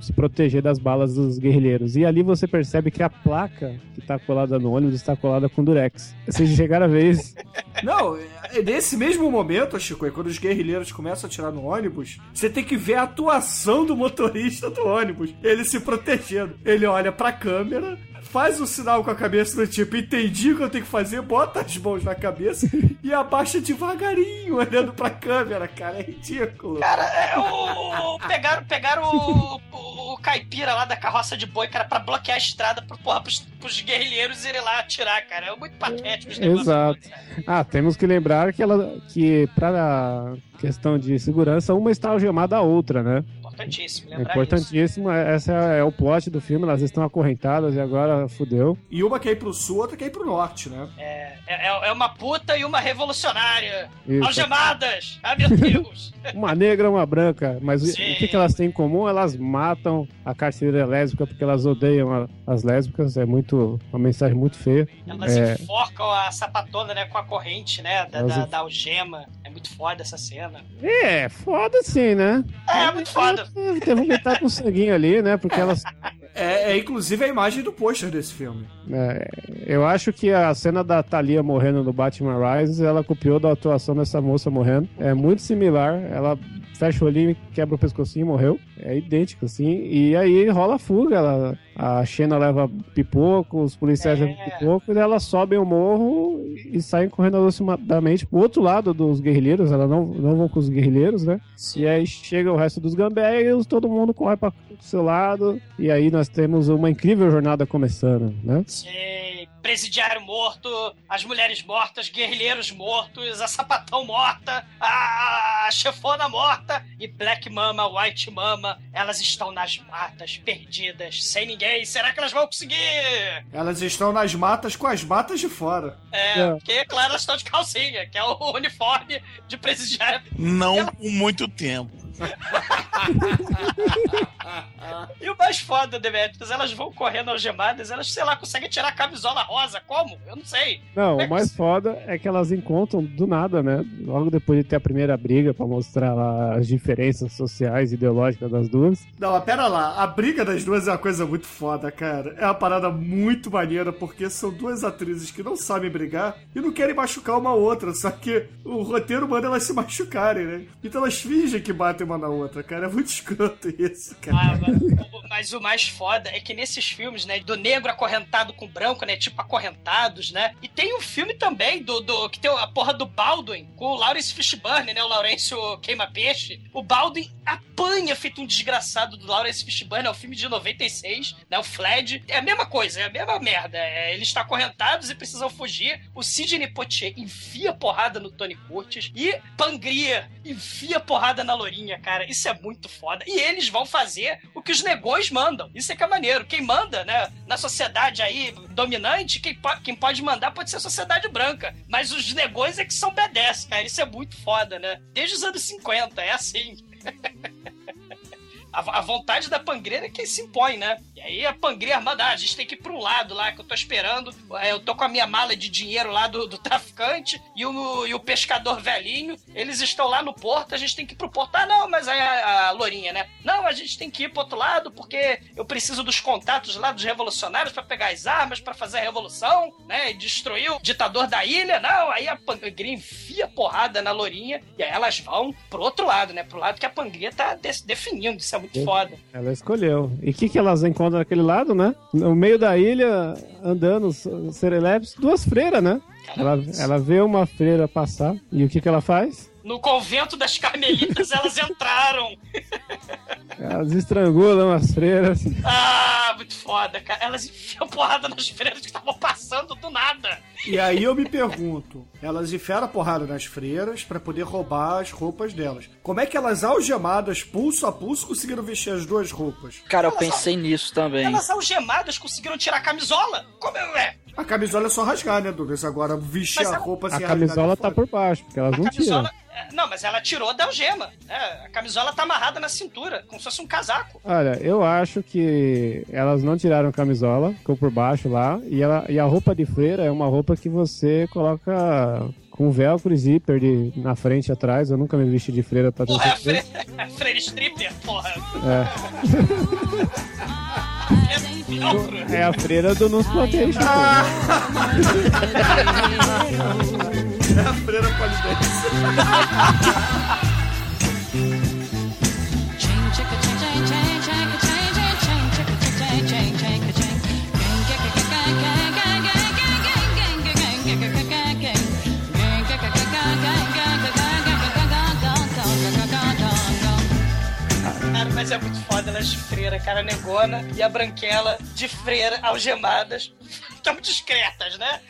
se proteger das balas dos guerrilheiros. E ali você percebe que a placa que tá colada no ônibus está colada com durex. Vocês chegaram a ver isso? <laughs> Não, é nesse mesmo momento, Chico, é quando os guerrilheiros começam a atirar no ônibus, você tem que ver a atuação do motorista do ônibus. Ele se protegendo. Ele olha pra câmera, faz um sinal com a cabeça do tipo, entendi o que eu tenho que fazer, bota as mãos na cabeça e abaixa devagarinho, olhando pra câmera, cara. É ridículo. Cara, é, o, o- pegaram, pegaram o, o, o caipira lá da carroça de boi, cara, pra bloquear a estrada pro, porra, pros, pros guerrilheiros irem lá atirar, cara. É muito patético os negócios. Exato. Ah, temos que lembrar que ela que para questão de segurança uma está algemada à outra, né? Importantíssimo, É lembrar isso. importantíssimo, essa é, é o plot do filme, elas estão acorrentadas e agora fudeu. E uma quer ir pro sul, outra quer ir pro norte, né? É, é, é uma puta e uma revolucionária. Isso. Algemadas! Ah, meu Deus! <laughs> Uma negra, uma branca, mas o- Sim. o que, que elas têm em comum? Elas matam a carcereira lésbica porque elas odeiam a- as lésbicas, é muito uma mensagem muito feia. Elas É, enforcam a sapatona, né, com a corrente, né, da, da, enf- da algema. É muito foda essa cena. é, foda sim, né? É, muito foda. Teve um metade com sanguinho ali, né? Porque elas É, é inclusive a imagem do pôster desse filme. É, eu acho que a cena da Thalia morrendo no Batman Rises, ela copiou da atuação dessa moça morrendo. É muito similar. Ela fecha o olhinho, quebra o pescocinho e morreu. É idêntico, assim. E aí rola a fuga. Ela, a Xena leva pipoco, os policiais É. levam pipoco, e elas sobem o morro e saem correndo aproximadamente pro outro lado dos guerrilheiros. Elas não, não vão com os guerrilheiros, né? E aí chega o resto dos gambé os- todo mundo corre para o seu lado. E aí nós temos uma incrível jornada começando, né? Sim, presidiário morto, as mulheres mortas, guerrilheiros mortos, a sapatão morta, a, a chefona morta e Black Mama, White Mama, elas estão nas matas, perdidas, sem ninguém. Será que elas vão conseguir? Elas estão nas matas com as matas de fora. É, É. porque, claro, elas estão de calcinha, que é o <laughs> uniforme de presidiário. Não por muito tempo. <laughs> E o mais foda, Demetrius, elas vão correndo algemadas, elas, sei lá, conseguem tirar a camisola rosa. Como? Eu não sei. Não, o mais foda é que elas encontram do nada, né? Logo depois de ter a primeira briga pra mostrar lá as diferenças sociais e ideológicas das duas. Não, mas pera lá, a briga das duas é uma coisa muito foda, cara. É uma parada muito maneira, porque são duas atrizes que não sabem brigar e não querem machucar uma outra, só que o roteiro manda elas se machucarem, né? Então elas fingem que batem uma na outra, cara. É muito escroto isso, cara. Ah, mas, Mas o mais foda é que nesses filmes, né, do negro acorrentado com branco, né, tipo acorrentados, né? E tem um filme também do, do que tem a porra do Baldwin com o Lawrence Fishburne, né, o Laurêncio queima-peixe. O Baldwin apanha feito um desgraçado do Lawrence Fishburne, é um filme de 96, né, o Fled. É a mesma coisa, é a mesma merda. É, eles estão acorrentados e precisam fugir. O Sidney Poitier enfia porrada no Tony Curtis e Pangria enfia porrada na Lourinha, cara. Isso é muito foda. E eles vão fazer o que os negões mandam. Isso é que é maneiro. Quem manda, né, na sociedade aí dominante, quem, po quem pode mandar pode ser a sociedade branca. Mas os negões é que são B10, cara. Isso é muito foda, né? Desde os anos 50, é assim. <laughs> A, a vontade da Pangreira é que se impõe, né? E aí a Pangreira manda, ah, a gente tem que ir um lado lá, que eu tô esperando. É, Eu tô com a minha mala de dinheiro lá do, do traficante e o, e o pescador velhinho. Eles estão lá no porto, a gente tem que ir pro porto. Ah, não, mas aí a, a Lourinha, né? Não, a gente tem que ir pro outro lado porque eu preciso dos contatos lá dos revolucionários pra pegar as armas, pra fazer a revolução, né? E destruir o ditador da ilha. Não, aí a Pangreira enfia porrada na Lourinha e aí elas vão pro outro lado, né? Pro lado que a Pangreira tá de- definindo. Isso é muito foda. Ela escolheu. E o que, que elas encontram naquele lado, né? No meio da ilha, andando, serelepes, duas freiras, né? Ela, ela vê uma freira passar e o que, que ela faz? No convento das Carmelitas elas entraram. <laughs> Elas estrangulam as freiras. Ah, muito foda, cara. Elas enfiam porrada nas freiras que estavam passando do nada. E aí eu me pergunto, elas enfiaram a porrada nas freiras pra poder roubar as roupas delas. Como é que elas algemadas, pulso a pulso, conseguiram vestir as duas roupas? Cara, eu pensei nisso também. Elas algemadas conseguiram tirar a camisola. Como é? A camisola é só rasgar, né, Douglas? Agora vestir Mas a roupa A sem camisola rasgar tá por baixo, porque elas A não tiram. camisola. é, Não, mas ela tirou da algema. né? A camisola tá amarrada na cintura, como se fosse um casaco. Olha, eu acho que elas não tiraram a camisola, ficou por baixo lá. E, ela, e a roupa de freira é uma roupa que você coloca com velcro e zíper de, na frente e atrás. Eu nunca me vesti de freira pra ter Porra, é fre... é <laughs> freira stripper, porra. É. É a freira do Nos <laughs> Plantation. É a freira polidense. Cara, mas é muito foda elas de freira, cara, negona e a branquela de freira algemadas. <laughs> Tão discretas, né?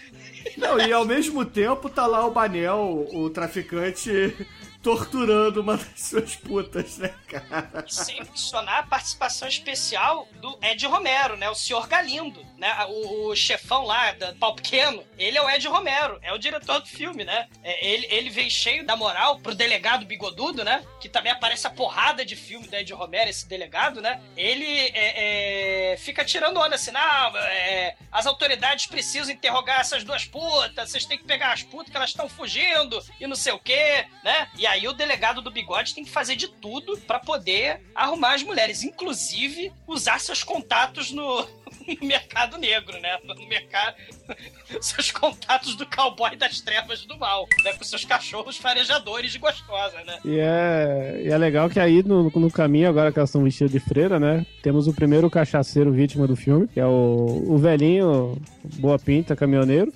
Não, e ao mesmo tempo tá lá o Banel, o traficante, torturando uma das suas putas, né, cara? Sem mencionar a participação especial do Ed Romero, né? O senhor Galindo, né? O, o chefão lá da Pau Pequeno. Ele é o Ed Romero, é o diretor do filme, né? É, ele, ele vem cheio da moral pro delegado bigodudo, né? Que também aparece a porrada de filme do Ed Romero, esse delegado, né? Ele é, é, fica tirando onda assim, é, as autoridades precisam interrogar essas duas putas, vocês têm que pegar as putas que elas estão fugindo e não sei o quê, né? E aí o delegado do bigode tem que fazer de tudo pra poder arrumar as mulheres, inclusive usar seus contatos no, <laughs> no mercado negro, né? No mercado. <laughs> Seus contatos do cowboy das trevas do mal, né? Com seus cachorros farejadores de gostosa, né? E é, e é legal que aí no, no caminho, agora que elas estão vestidas de freira, né? Temos o primeiro cachaceiro vítima do filme, que é o, o velhinho Boa Pinta, caminhoneiro.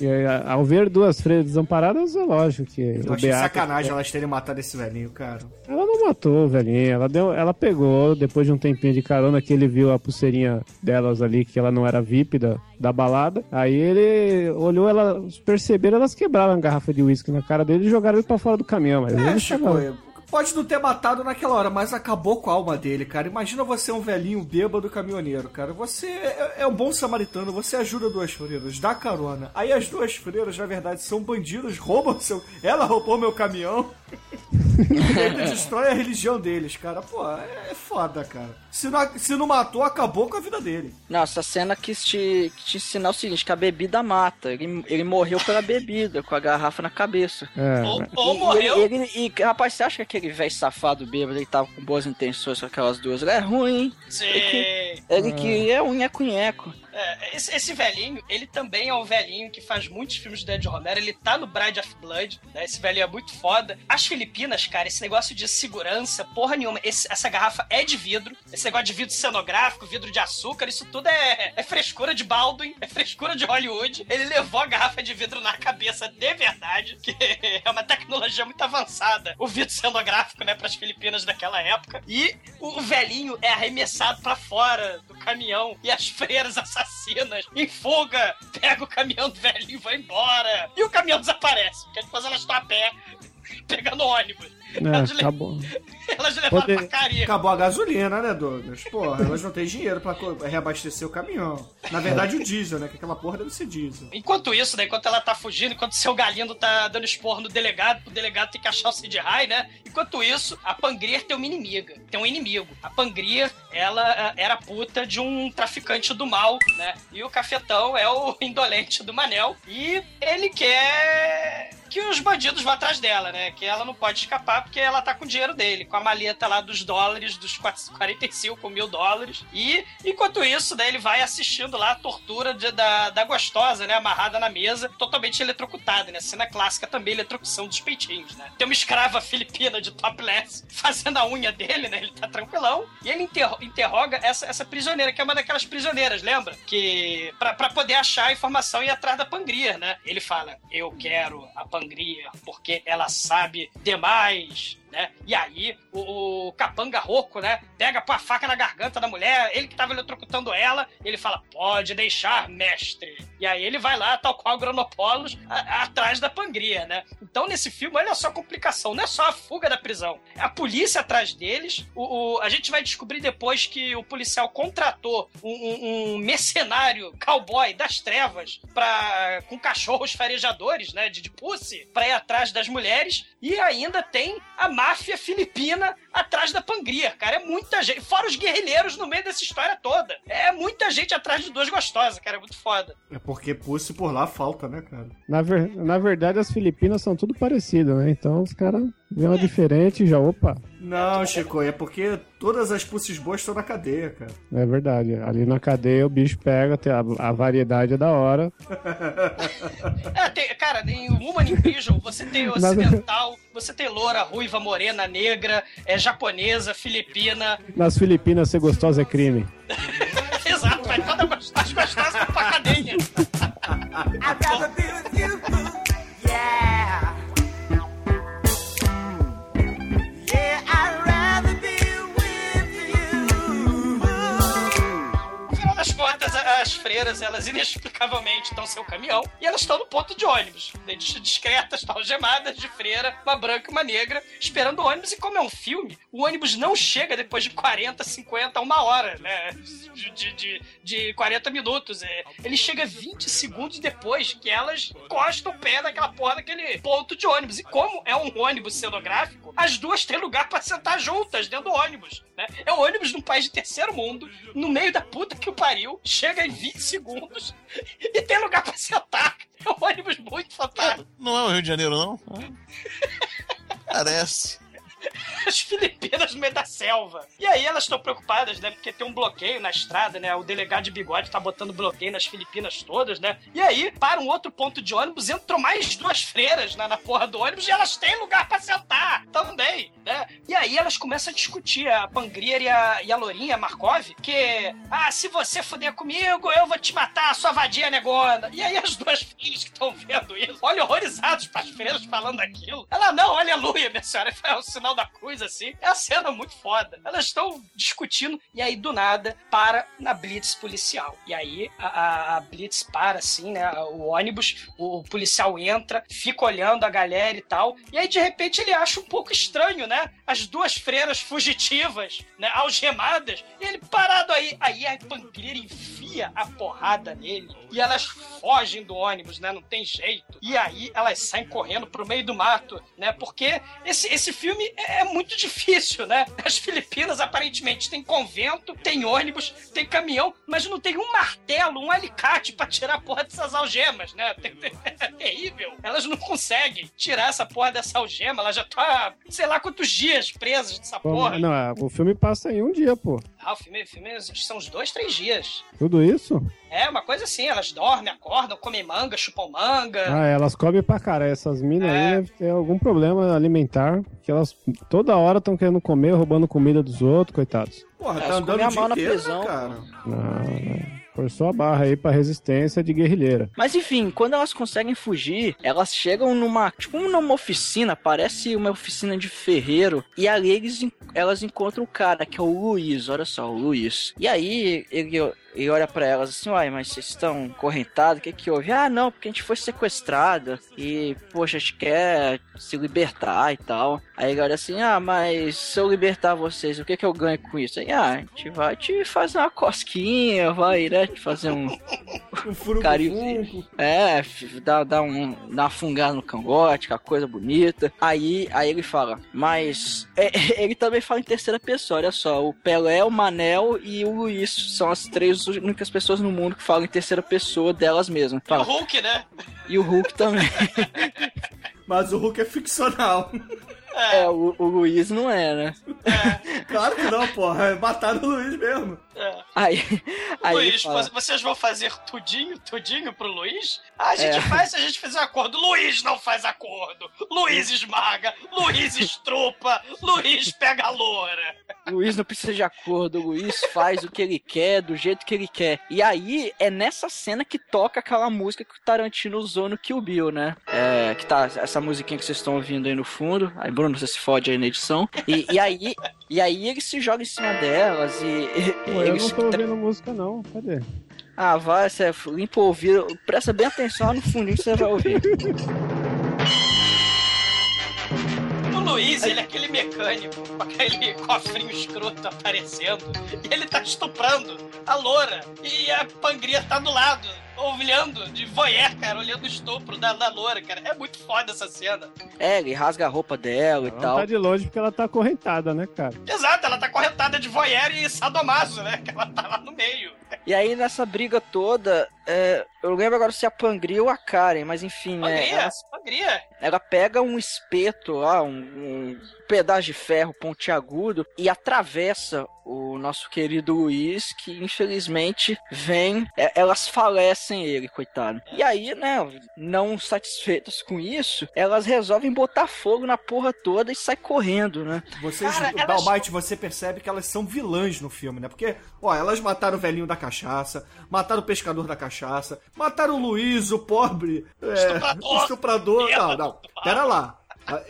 E a- ao ver duas freiras desamparadas, é lógico que Eu achei Beato- sacanagem elas terem matado esse velhinho, cara. Ela não matou o velhinho, ela, deu, ela pegou, depois de um tempinho de carona, que ele viu a pulseirinha delas ali, que ela não era VIP da, da balada. Aí ele olhou, ela perceberam, elas quebraram a garrafa de uísque na cara dele e jogaram ele pra fora do caminhão. Mas É, ele Chico, tava- pode não ter matado naquela hora, mas acabou com a alma dele, cara. Imagina você um velhinho bêbado caminhoneiro, cara. Você é, é um bom samaritano, você ajuda duas freiras, dá carona. Aí as duas freiras, na verdade, são bandidos, roubam seu. Ela roubou meu caminhão. e ainda destrói a religião deles, cara. Pô, é, é foda, cara. Se não, se não matou, acabou com a vida dele. Não, essa cena quis te, te ensinar o seguinte, que a bebida mata. Ele, ele morreu pela bebida, com a garrafa na cabeça. É, Ou, né? ou E- morreu. E, ele, e, rapaz, você acha que aquele velho safado bêbado, ele tava com boas intenções com aquelas duas? Ele é ruim, hein? Sim. Ele que é um nheco-nheco. É, esse, esse velhinho, ele também é um velhinho que faz muitos filmes do Ed Romero. Ele tá no Bride of Blood, né? Esse velhinho é muito foda. As Filipinas, cara, esse negócio de segurança, porra nenhuma. Esse- essa garrafa é de vidro. Esse negócio de vidro cenográfico, vidro de açúcar, isso tudo é, é frescura de Baldwin, é frescura de Hollywood. Ele levou a garrafa de vidro na cabeça de verdade, que <laughs> é uma tecnologia muito avançada. O vidro cenográfico, né, pras Filipinas daquela época. E o velhinho é arremessado pra fora do caminhão e as freiras assassinas em fuga pega o caminhão do velhinho e vai embora. E o caminhão desaparece, porque depois elas estão a pé <laughs> pegando ônibus. É, acabou. <laughs> elas levaram Poder- pra Caribe. Acabou a gasolina, né, Douglas? Porra, elas não têm dinheiro pra reabastecer o caminhão. Na verdade, o diesel, né? Que aquela porra deve ser diesel. Enquanto isso, né, enquanto ela tá fugindo, enquanto seu Galindo tá dando esporro no delegado, o delegado tem que achar o Sid High, né? Enquanto isso, a Pangrier tem uma inimiga, tem um inimigo. A Pangrier, ela ah, era puta de um traficante do mal, né? E o Cafetão é o <laughs> indolente do Manel. E ele quer que os bandidos vão atrás dela, né? Que ela não pode escapar porque ela tá com o dinheiro dele, com a maleta lá dos dólares, dos 45 mil dólares. E, enquanto isso, daí ele vai assistindo lá a tortura de- da, da gostosa, né? Amarrada na mesa, totalmente eletrocutada, né? Cena clássica também, eletrocução dos peitinhos, né? Tem uma escrava filipina de topless <laughs> fazendo a unha dele, né? Ele tá tranquilão. E ele interro- interroga essa, essa prisioneira, que é uma daquelas prisioneiras, lembra? Que, pra poder achar a informação e ir atrás da Pangria, né? Ele fala, eu quero a Pangria porque ela sabe demais, né? E aí, o, o capanga rouco, né? Pega a faca na garganta da mulher, ele que tava eletrocutando ela, ele fala, pode deixar, mestre. E aí ele vai lá, tal qual o Gronopolos, a- atrás da Pangria, né? Então, nesse filme, olha só a complicação, não é só a fuga da prisão, é a polícia atrás deles, o, o- a gente vai descobrir depois que o policial contratou um, um- um mercenário cowboy das trevas pra, com cachorros farejadores, né, de, de pussy, pra ir atrás das mulheres, e ainda tem a máfia filipina atrás da Pangria, cara, é muita gente, fora os guerrilheiros no meio dessa história toda, é muita gente atrás de duas gostosas, cara, é muito foda. É porque pussy por lá falta, né, cara? Na, ver- na verdade, as Filipinas são tudo parecido, né? Então os caras uma diferente e já, opa, Não, Chico, é porque todas as pussies boas estão na cadeia, cara. é verdade. Ali na cadeia o bicho pega, tem a, a variedade é da hora. <laughs> É, tem- cara, em Woman in Prison você tem <laughs> ocidental, você tem loura, ruiva, morena, negra, é japonesa, filipina. Nas Filipinas ser gostosa é crime. <laughs> Exato, vai toda gost- as gostosas vão pra cadeia. As freiras, elas inexplicavelmente estão sem o caminhão e elas estão no ponto de ônibus. dis- Discretas, tal, gemadas de freira, uma branca e uma negra, esperando o ônibus. E como é um filme, o ônibus não chega depois de 40, 50, uma hora, né? De, de, de, de 40 minutos. É, Ele chega 20 segundos depois que elas encostam o pé naquela porra daquele ponto de ônibus. E como é um ônibus cenográfico, as duas têm lugar pra sentar juntas dentro do ônibus. Né? É um ônibus num país de terceiro mundo, no meio da puta que o pariu, chega 20 segundos <laughs> e tem lugar pra sentar. É um ônibus muito fantástico. Não é o Rio de Janeiro, não? Parece. As Filipinas no meio da selva. E aí elas estão preocupadas, né? Porque tem um bloqueio na estrada, né? O delegado de bigode tá botando bloqueio nas Filipinas todas, né? E aí, para um outro ponto de ônibus, entram mais duas freiras né, na porra do ônibus e elas têm lugar pra sentar também, né? E aí elas começam a discutir, a Pangrier e a, e a Lourinha, a Markov, que, ah, se você fuder comigo, eu vou te matar, sua vadia negona. E aí as duas filhas que estão vendo isso, olham horrorizados pras freiras falando aquilo. Ela, não, aleluia, minha senhora, é o sinal da cruz, assim. É a cena muito foda. Elas estão discutindo, e aí, do nada, para na blitz policial. E aí, a, a- blitz para, assim, né, o ônibus, o policial entra, fica olhando a galera e tal, e aí, de repente, ele acha um pouco estranho, né, as duas freiras fugitivas, né, algemadas, e ele parado aí. Aí a Pangreira enfia a porrada nele e elas fogem do ônibus, né? Não tem jeito. E aí elas saem correndo pro meio do mato, né? Porque esse, esse filme é, é muito difícil, né? As Filipinas aparentemente tem convento, tem ônibus, tem caminhão, mas não tem um martelo, um alicate pra tirar a porra dessas algemas, né? <laughs> É terrível. Elas não conseguem tirar essa porra dessa algema, ela já tá, sei lá quantos dias presas nessa Pô, porra. não, é, o filme passa em um dia, pô. Ah, o filme, o filme são uns dois, três dias. Tudo isso? É, uma coisa assim, elas dormem, acordam, comem manga, chupam manga. Ah, elas comem pra cara. Essas minas É. aí ter algum problema alimentar, que elas toda hora estão querendo comer, roubando comida dos outros, coitados. Porra, Elas tá andando a mão na inteiro, prisão. né, cara? Não, não. Forçou a barra aí pra resistência de guerrilheira. Mas enfim, quando elas conseguem fugir, elas chegam numa, tipo, numa oficina, parece uma oficina de ferreiro, e ali eles, elas encontram o cara, que é o Luiz, olha só, o Luiz. E aí ele, ele olha pra elas assim, uai, mas vocês estão correntados, o que que houve? Ah, não, porque a gente foi sequestrada, e, poxa, a gente quer se libertar e tal. Aí ele olha assim, ah, mas se eu libertar vocês, o que que eu ganho com isso? Aí, ah, a gente vai te fazer uma cosquinha, vai, né, te fazer um... <laughs> Um furo Carinho. É, dá, dá, um, dá uma fungada no cangote, que é coisa bonita. Aí, aí ele fala, mas. é, <laughs> ele também fala em terceira pessoa, olha só. O Pelé, o Manel e o Luiz são as três únicas pessoas no mundo que falam em terceira pessoa delas mesmas. E o Fala, Hulk, né? e o Hulk também. <laughs> Mas o Hulk é ficcional. É, o, o Luiz não é, né? Claro que não, porra. Mataram o Luiz mesmo. É. Aí. <laughs> aí Luiz, fala, vo- vocês vão fazer tudinho, tudinho pro Luiz? Ah, a gente É. faz se a gente fizer um acordo. Luiz não faz acordo. Luiz esmaga. Luiz estrupa. Luiz pega a loura. Luiz não precisa de acordo, o Luiz faz o que ele quer, do jeito que ele quer. E aí é nessa cena que toca aquela música que o Tarantino usou no Kill Bill, né? É, que tá essa musiquinha que vocês estão ouvindo aí no fundo. Aí, Bruno, você se fode aí na edição. E, e aí. E aí ele se joga em cima delas e. Pô, eu não se tô ouvindo música, não. Cadê? Ah, vai, você limpa o ouvido, presta bem atenção lá no fundinho que você vai ouvir. O Luiz, ele é aquele mecânico com aquele cofrinho escroto aparecendo. E ele tá estuprando a loura. E a pangria tá do lado, olhando de voyeur, cara, olhando o estupro da, da loura, cara. É muito foda essa cena. É, ele rasga a roupa dela e Ela tal. tá de longe porque ela tá acorrentada, né, cara? Exato, ela tá corretada de voyeur e sadomaso, né? Que ela tá lá no meio. E aí nessa briga toda, é, eu lembro agora se é a Pangria ou a Karen, mas enfim, né? Pangria, elas- pangria. Ela pega um espeto lá, um, um pedaço de ferro pontiagudo e atravessa o nosso querido Luiz, que infelizmente vem. é, elas falecem ele, coitado. E aí, né, não satisfeitas com isso, elas resolvem botar fogo na porra toda e sai correndo, né? Vocês, Cara, elas- Dalmite, você percebe que elas são vilãs no filme, né? Porque, ó, elas mataram o velhinho da cachaça, mataram o pescador da cachaça, mataram o Luiz, o pobre é, Estuprador. estuprador. Não, não, pera lá.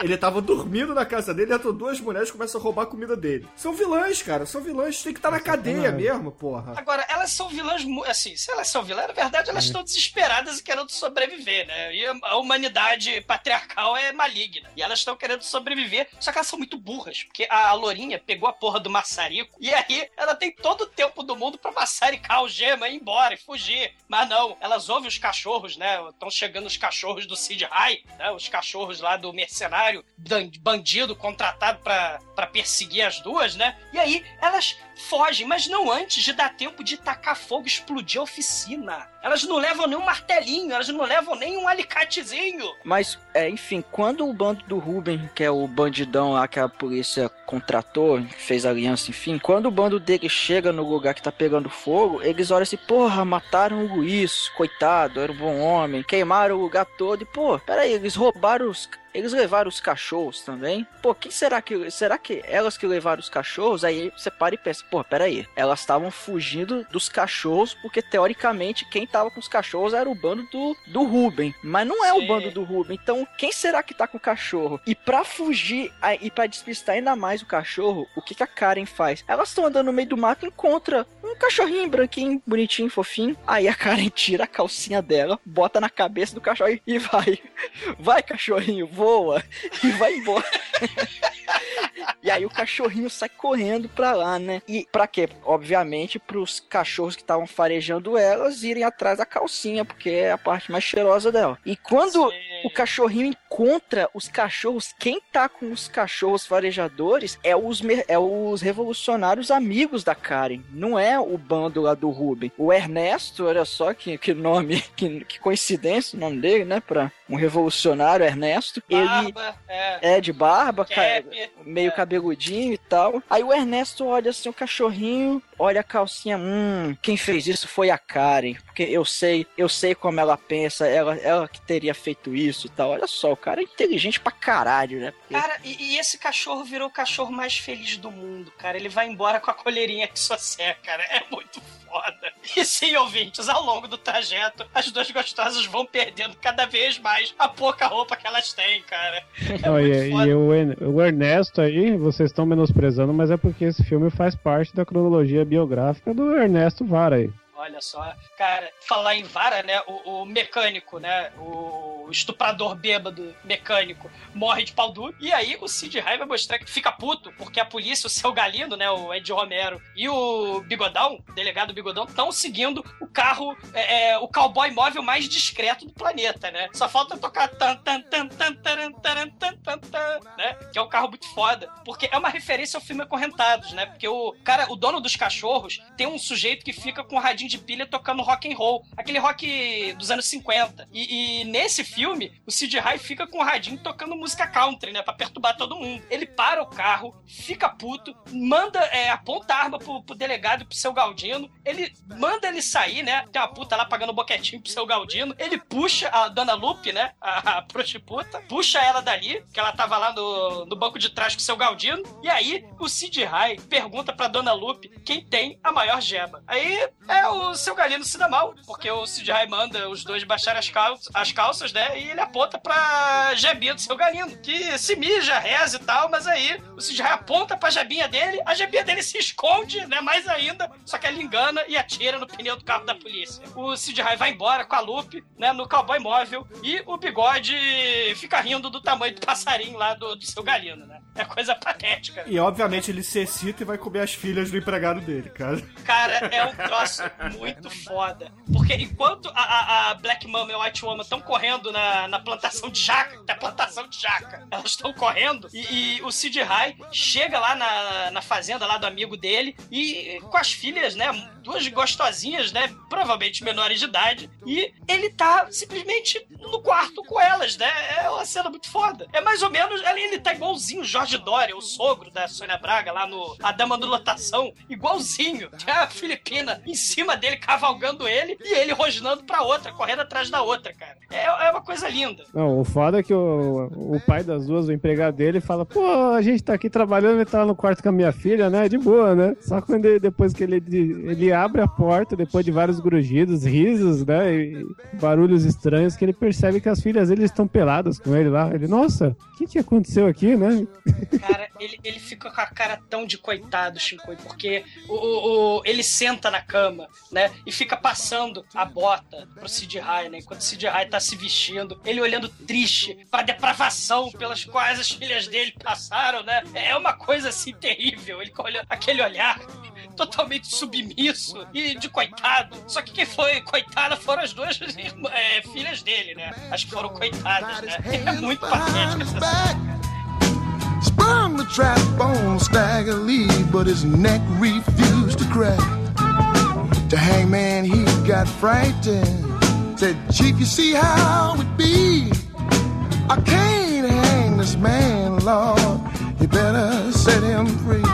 Ele tava dormindo na casa dele, entram duas mulheres e começam a roubar a comida dele. São vilãs, cara, são vilãs, tem que estar na cadeia mesmo, porra. Agora, elas são vilãs, assim, se elas são vilãs, na verdade elas estão desesperadas e querendo sobreviver, né? E a- humanidade patriarcal é maligna. E elas estão querendo sobreviver, só que elas são muito burras, porque a Lourinha pegou a porra do maçarico e aí ela tem todo o tempo do mundo pra maçaricar a algema e ir embora e fugir. Mas não, elas ouvem os cachorros, né? Estão chegando os cachorros do Sid High, né? Os cachorros lá do mercenário, dan- bandido contratado pra perseguir as duas, né? E aí elas fogem, mas não antes de dar tempo de tacar fogo explodir a oficina. Elas não levam nem um martelinho, elas não levam nem um alicatezinho. Mas, é, enfim, quando o bando do Ruben, que é o bandidão lá que a polícia contratou, fez aliança, enfim, quando o bando dele chega no lugar que tá pegando fogo, eles olham assim, porra, mataram o Luiz, coitado, era um bom homem, queimaram o lugar todo, e pô, peraí, eles roubaram os. Eles levaram os cachorros também? Pô, quem será que. Será que elas que levaram os cachorros? Aí você para e pensa, pô, peraí. Elas estavam fugindo dos cachorros, porque teoricamente quem tava com os cachorros era o bando do, do Ruben. Mas não é o Sim. bando do Ruben. Então, quem será que tá com o cachorro? E pra fugir e pra despistar ainda mais o cachorro, o que, que a Karen faz? Elas estão andando no meio do mato e encontra um cachorrinho branquinho, bonitinho, fofinho. Aí a Karen tira a calcinha dela, bota na cabeça do cachorro e vai. <laughs> Vai, cachorrinho, voa. <laughs> E vai embora. E aí o cachorrinho sai correndo pra lá, né? E pra quê? Obviamente pros cachorros que estavam farejando elas irem atrás da calcinha, porque é a parte mais cheirosa dela. E quando o cachorrinho encontra os cachorros, quem tá com os cachorros farejadores é os, é os revolucionários amigos da Karen, não é o bando lá do Ruben. O Ernesto, olha só que, que nome, que, que coincidência o nome dele, né? Pra um revolucionário, Ernesto. Ele Barba, é. é de barba, ca- meio é. cabeludinho e tal. Aí o Ernesto olha assim o cachorrinho, olha a calcinha, hum, quem fez isso foi a Karen, porque eu sei, eu sei como ela pensa, ela, ela que teria feito isso e tal. Olha só, o cara é inteligente pra caralho, né? Porque- Cara, e, e esse cachorro virou o cachorro mais feliz do mundo, cara. Ele vai embora com a colherinha que só seca, cara. É muito foda. E sim, ouvintes, ao longo do trajeto, as duas gostosas vão perdendo cada vez mais a pouca roupa que elas têm, cara. É Não, e, foda. e o, o Ernesto aí, vocês estão menosprezando, mas é porque esse filme faz parte da cronologia biográfica do Ernesto Vara aí. Olha só, cara, falar em vara, né? O, o mecânico, né? O estuprador bêbado mecânico morre de pau duro. E aí o Sid Haig vai mostrar que fica puto, porque a polícia, o seu Galino, né? O Ed Romero e o Bigodão, o delegado Bigodão, estão seguindo o carro, é, é, o cowboy móvel mais discreto do planeta, né? Só falta tocar tan tan tan tan taran, taran, tan tan tan, né? Que é um carro muito foda. Porque é uma referência ao filme Acorrentados, né? Porque o cara, o dono dos cachorros, tem um sujeito que fica com um radinho de pilha tocando rock and roll. Aquele rock dos anos 50. E, e nesse filme, o Sid Rai fica com o radinho tocando música country, né? Pra perturbar todo mundo. Ele para o carro, fica puto, manda, é, aponta a arma pro, pro delegado pro seu Galdino. Ele manda ele sair, né? Tem uma puta lá pagando boquetinho pro seu Galdino. Ele puxa a dona Lupe, né? A, a prostituta, puxa ela dali, que ela tava lá no, no banco de trás com o seu Galdino. E aí, o Sid Rai pergunta pra dona Lupe quem tem a maior gema. Aí é o seu Galino se dá mal, porque o Sid Rai manda os dois baixarem as, calças, as calças, né? E ele aponta pra jebinha do seu Galino, que se mija, reza e tal, mas aí o Rai aponta pra jebinha dele, a jebinha dele se esconde, né? Mais ainda, só que ele engana e atira no pneu do carro da polícia. O Rai vai embora com a Lupe, né? No cowboy móvel e o bigode fica rindo do tamanho do passarinho lá do, do seu Galino, né? É coisa patética. E obviamente ele se excita e vai comer as filhas do empregado dele, cara. Cara, é um troço muito foda. Porque enquanto a, a- a Black Mama e a White Woman estão correndo na, na plantação de jaca, tem a plantação de jaca, elas estão correndo e, e o Sid Rai chega lá na, na fazenda lá do amigo dele e com as filhas, né? Duas gostosinhas, né? Provavelmente menores de idade. E ele tá simplesmente no quarto com elas, né? É uma cena muito foda. É mais ou menos. Ele, tá igualzinho o Jorge Dória, o sogro da Sônia Braga, lá no A Dama do Lotação. Igualzinho. Tem a Filipina em cima dele, cavalgando ele, e ele rosnando pra outra, correndo atrás da outra, cara. É, é uma coisa linda. Não, o foda é que o, o pai das duas, o empregado dele, fala: pô, a gente tá aqui trabalhando, ele tá no quarto com a minha filha, né? De boa, né? Só quando ele, depois que ele, ele abre a porta, depois de vários grugidos, risos, né? E barulhos estranhos, que ele percebe que as filhas dele estão peladas com ele lá. Ele, nossa, o que que aconteceu aqui, né? Cara, ele, ele fica com a cara tão de coitado, Shinkoi, porque o, o- o- ele senta na cama, né? E fica passando a bota pro Sid Rai, né? Enquanto o Sid Rai tá se vestindo, ele olhando triste pra depravação pelas quais as filhas dele passaram, né? É uma coisa assim terrível. Ele olha aquele olhar totalmente submisso e de coitado. Só que quem foi coitada foram as duas é, filhas dele, né? Acho que foram coitadas, né? <laughs> É muito patético essa the trap on Stagger Lee, but his neck refused to crack. The hangman, he got frightened. Said, Chief, you see how it be? I can't hang this man, Lord. You better set him free.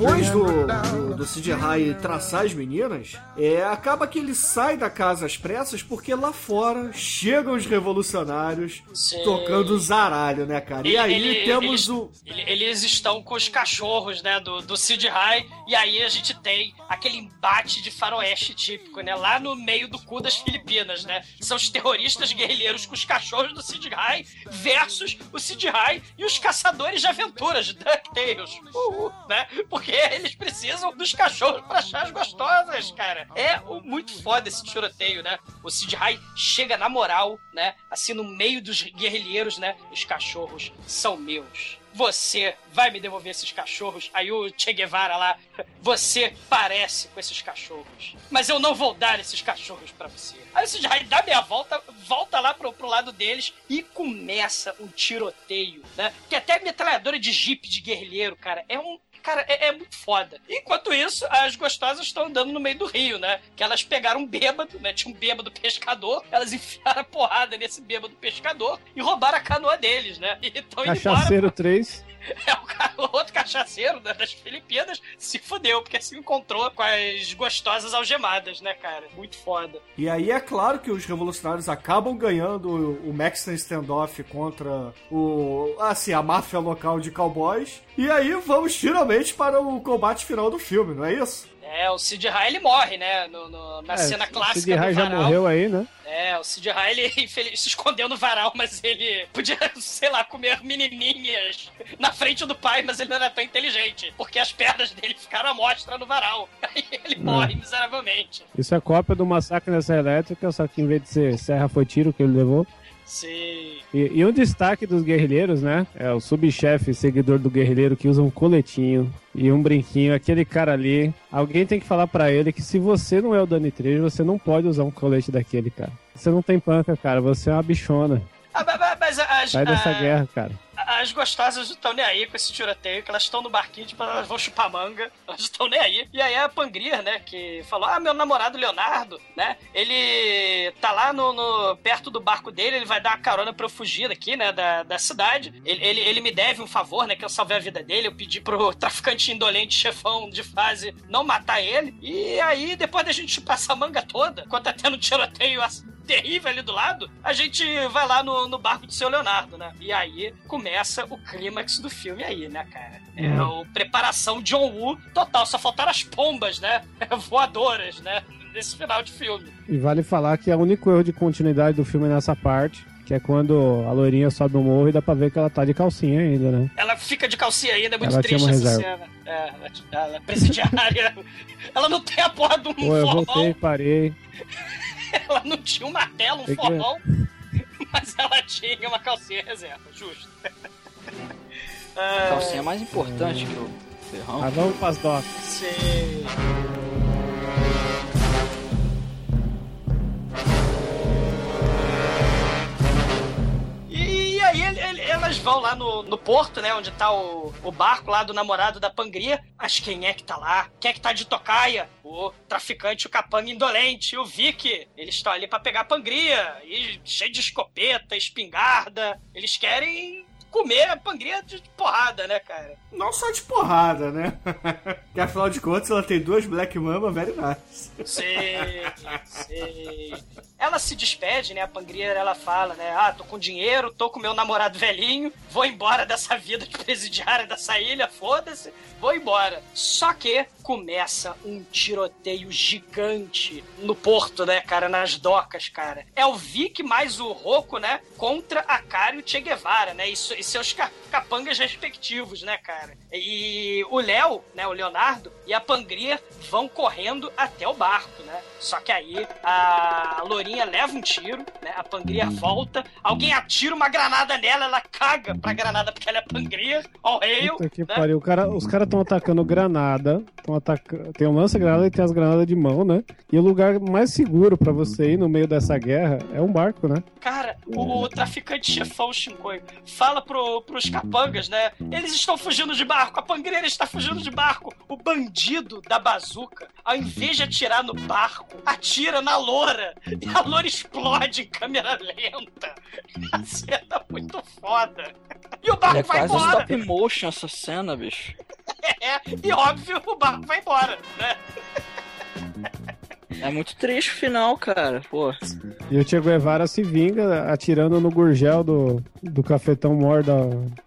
Depois do, do, do Sid Rai traçar as meninas, é, acaba que ele sai da casa às pressas porque lá fora chegam os revolucionários Sim. tocando zaralho, né, cara? E aí Ele- temos eles, o. ele- eles estão com os cachorros, né, do, do Sid Rai, e aí a gente tem aquele embate de faroeste típico, né, lá no meio do cu das Filipinas, né? São os terroristas guerrilheiros com os cachorros do Sid Rai versus o Sid Rai e os caçadores de aventuras de DuckTales, Uhul, né? Porque eles precisam dos os cachorros pra achar as gostosas, cara. É muito foda esse tiroteio, né? O Sid Rai chega na moral, né? Assim, no meio dos guerrilheiros, né? Os cachorros são meus. Você vai me devolver esses cachorros? Aí o Che Guevara lá, <laughs> você parece com esses cachorros, mas eu não vou dar esses cachorros pra você. Aí o Rai dá meia volta, volta lá pro, pro lado deles e começa um tiroteio, né? Que até metralhadora de jipe de guerrilheiro, cara, é um Cara, é, é muito foda. Enquanto isso, as gostosas estão andando no meio do rio, né? Que elas pegaram um bêbado, né? Tinha um bêbado pescador, elas <laughs> enfiaram a porrada nesse bêbado pescador e roubaram a canoa deles, né? E estão indo embora. Cachaceiro 3. <laughs> É, o, outro cachaceiro das Filipinas se fudeu, porque se encontrou com as gostosas algemadas, né, cara? Muito foda. E aí é claro que os revolucionários acabam ganhando o o Mexican Standoff contra o assim, a máfia local de cowboys. E aí vamos finalmente para o combate final do filme, não é isso? É, o Sid Rai, ele morre, né? No, no- na É, cena o clássica Sid Rai já morreu aí, né? É, o Sid Rai, ele <laughs> infeliz- se escondeu no varal, mas ele podia, <laughs> sei lá, comer menininhas na frente do pai, mas ele não era tão inteligente, porque as pernas dele ficaram à mostra no varal. <laughs> Aí ele morre miseravelmente. Isso é cópia do massacre nessa elétrica, só que em vez de ser serra foi tiro que ele levou. Sim. E, e um destaque dos guerrilheiros, né? É o subchefe, seguidor do guerrilheiro, que usa um coletinho e um brinquinho. Aquele cara ali. Alguém tem que falar pra ele que se você não é o Dani Trejo, você não pode usar um colete daquele, cara. Você não tem panca, cara. Você é uma bichona. Ah, mas- mas- mas as, Sai dessa a- guerra, cara. As gostosas não estão nem aí com esse tiroteio, que elas estão no barquinho, tipo, elas vão chupar manga, elas estão nem aí. E aí a Pangria, né, que falou, ah, meu namorado Leonardo, né, ele tá lá no, no- perto do barco dele, ele vai dar uma carona pra eu fugir daqui, né, da, da cidade. Ele, ele, ele me deve um favor, né, que eu salvei a vida dele, eu pedi pro <laughs> traficante indolente, chefão de fase, não matar ele. E aí, depois da gente chupar essa manga toda, enquanto tá tendo tiroteio <laughs> terrível ali do lado, a gente vai lá no, no barco do seu Leonardo, né? E aí começa o clímax do filme aí, né, cara? É Uhum. o preparação John Woo total, só faltaram as pombas, né? <laughs> Voadoras, né? Nesse final de filme. E vale falar que é o único erro de continuidade do filme nessa parte, que é quando a loirinha sobe o morro e dá pra ver que ela tá de calcinha ainda, né? Ela fica de calcinha ainda, é muito Ela triste essa reserva. cena. É, ela, ela é presidiária. <laughs> ela não tem a porra de um Pô, eu voltei, parei. <laughs> ela não tinha um martelo, um Tem que- forrão, <laughs> mas ela tinha uma calcinha reserva, justo. <laughs> Ah, Calcinha é mais importante que o ferrão. Ah, vamos pras docas. Sim. Aí ele- ele- elas vão lá no, no porto, né? Onde tá o, o barco lá do namorado da Pangria. Mas quem é que tá lá? Quem é que tá de tocaia? O traficante, o capanga indolente, o Vic. Eles estão ali pra pegar a Pangria. E cheio de escopeta, espingarda. Eles querem comer a Pangria de porrada, né, cara? Não só de porrada, né? <laughs> que afinal de contas ela tem duas Black Mama very nice. Sei, sei. Ela se despede, né? A Pangria, ela fala, né? Ah, tô com dinheiro, tô com meu namorado velhinho, vou embora dessa vida de presidiária dessa ilha, foda-se, vou embora. Só que começa um tiroteio gigante no porto, né, cara? Nas docas, cara. É o Vic mais o Rocco, né? Contra a Kari e o Che Guevara, né? E, e seus ca- capangas respectivos, né, cara? E o Léo, né? O Leonardo e a Pangria vão correndo até o barco, né? Só que aí a Lourinha leva um tiro, né? A Pangria volta, alguém atira uma granada nela, ela caga pra granada porque ela é Pangria, all hail, Puta que né? pariu. O cara, os caras estão atacando granada. Tão ataca... Tem um lança-granada e tem as granadas de mão, né? E o lugar mais seguro pra você ir no meio dessa guerra é um barco, né? Cara, o, traficante chefão Shinkoi fala pro, pros capangas, né? Eles estão fugindo de barco, a pangreira está fugindo de barco. O bandido da bazuca, ao invés de atirar no barco, atira na loura. E a loura explode em câmera lenta. <laughs> A cena é muito foda. E o barco É vai quase embora. stop motion essa cena, bicho. <laughs> É, e óbvio, o barco vai embora, né? É muito triste o final, cara. Pô. E o Che Guevara se vinga atirando no gurgel do, do cafetão mor da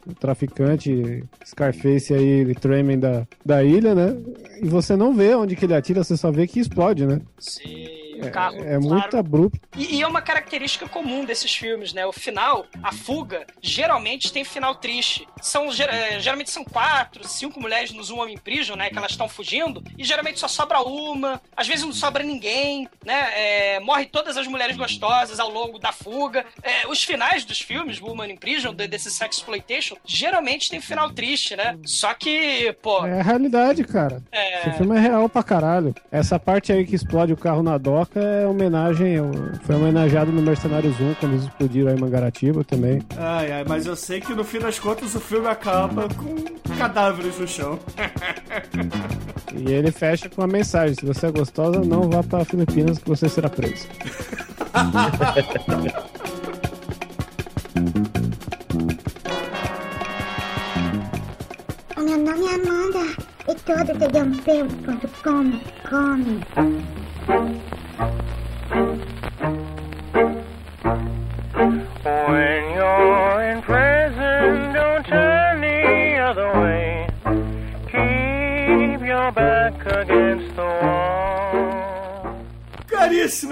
do traficante Scarface aí, Tremen da, da ilha, né? E você não vê onde que ele atira, você só vê que explode, né? Sim. Do carro. É claro. muito abrupto. E, e é uma característica comum desses filmes, né? O final, a fuga, geralmente tem final triste. São, eh, geralmente são quatro, cinco mulheres no Zoom Homem Prison, né? Que elas estão fugindo. E geralmente só sobra uma. Às vezes não sobra ninguém, né? É, morre todas as mulheres gostosas ao longo da fuga. É, os finais dos filmes, Woman in Prison, de- desse sex exploitation, geralmente tem final triste, né? Só que, pô... É a realidade, cara. É. Esse filme é real pra caralho. Essa parte aí que explode o carro na doca é homenagem. Foi homenageado no Mercenário Zoom quando eles explodiram aí em Mangaratiba também. Ai, ai, mas eu sei que no fim das contas o filme acaba com cadáveres no chão. E ele fecha com a mensagem: se você é gostosa, não vá pra Filipinas que você será presa. <laughs> O meu nome é Amanda e todo tdump.com come.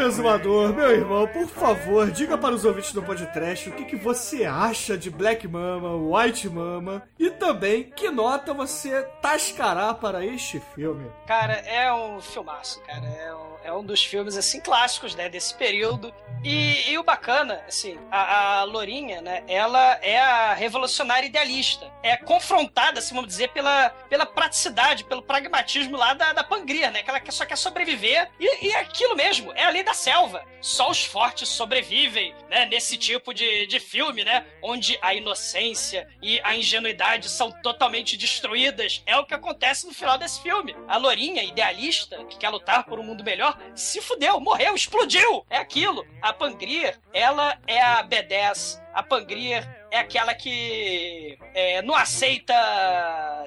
Exumador, meu irmão, por favor, diga para os ouvintes do podcast o que, que você acha de Black Mama, White Mama e também que nota você tascará para este filme. Cara, é um filmaço, cara. É um, é um dos filmes, assim, clássicos, né, desse período. E, e o bacana, assim, a, a Lourinha, né, ela é a revolucionária idealista. É confrontada, assim, vamos dizer, pela, pela praticidade, pelo pragmatismo lá da, da Pangria, né, que ela só quer sobreviver. E, e é aquilo mesmo, é a lei da selva. Só os fortes sobrevivem, né, nesse tipo de, de filme, né, onde a inocência e a ingenuidade são totalmente destruídas. É o que acontece no final desse filme. A Lourinha, idealista, que quer lutar por um mundo melhor, se fudeu, morreu, explodiu. É aquilo. A Pangria, ela é a B10. A Pangria é aquela que é, não aceita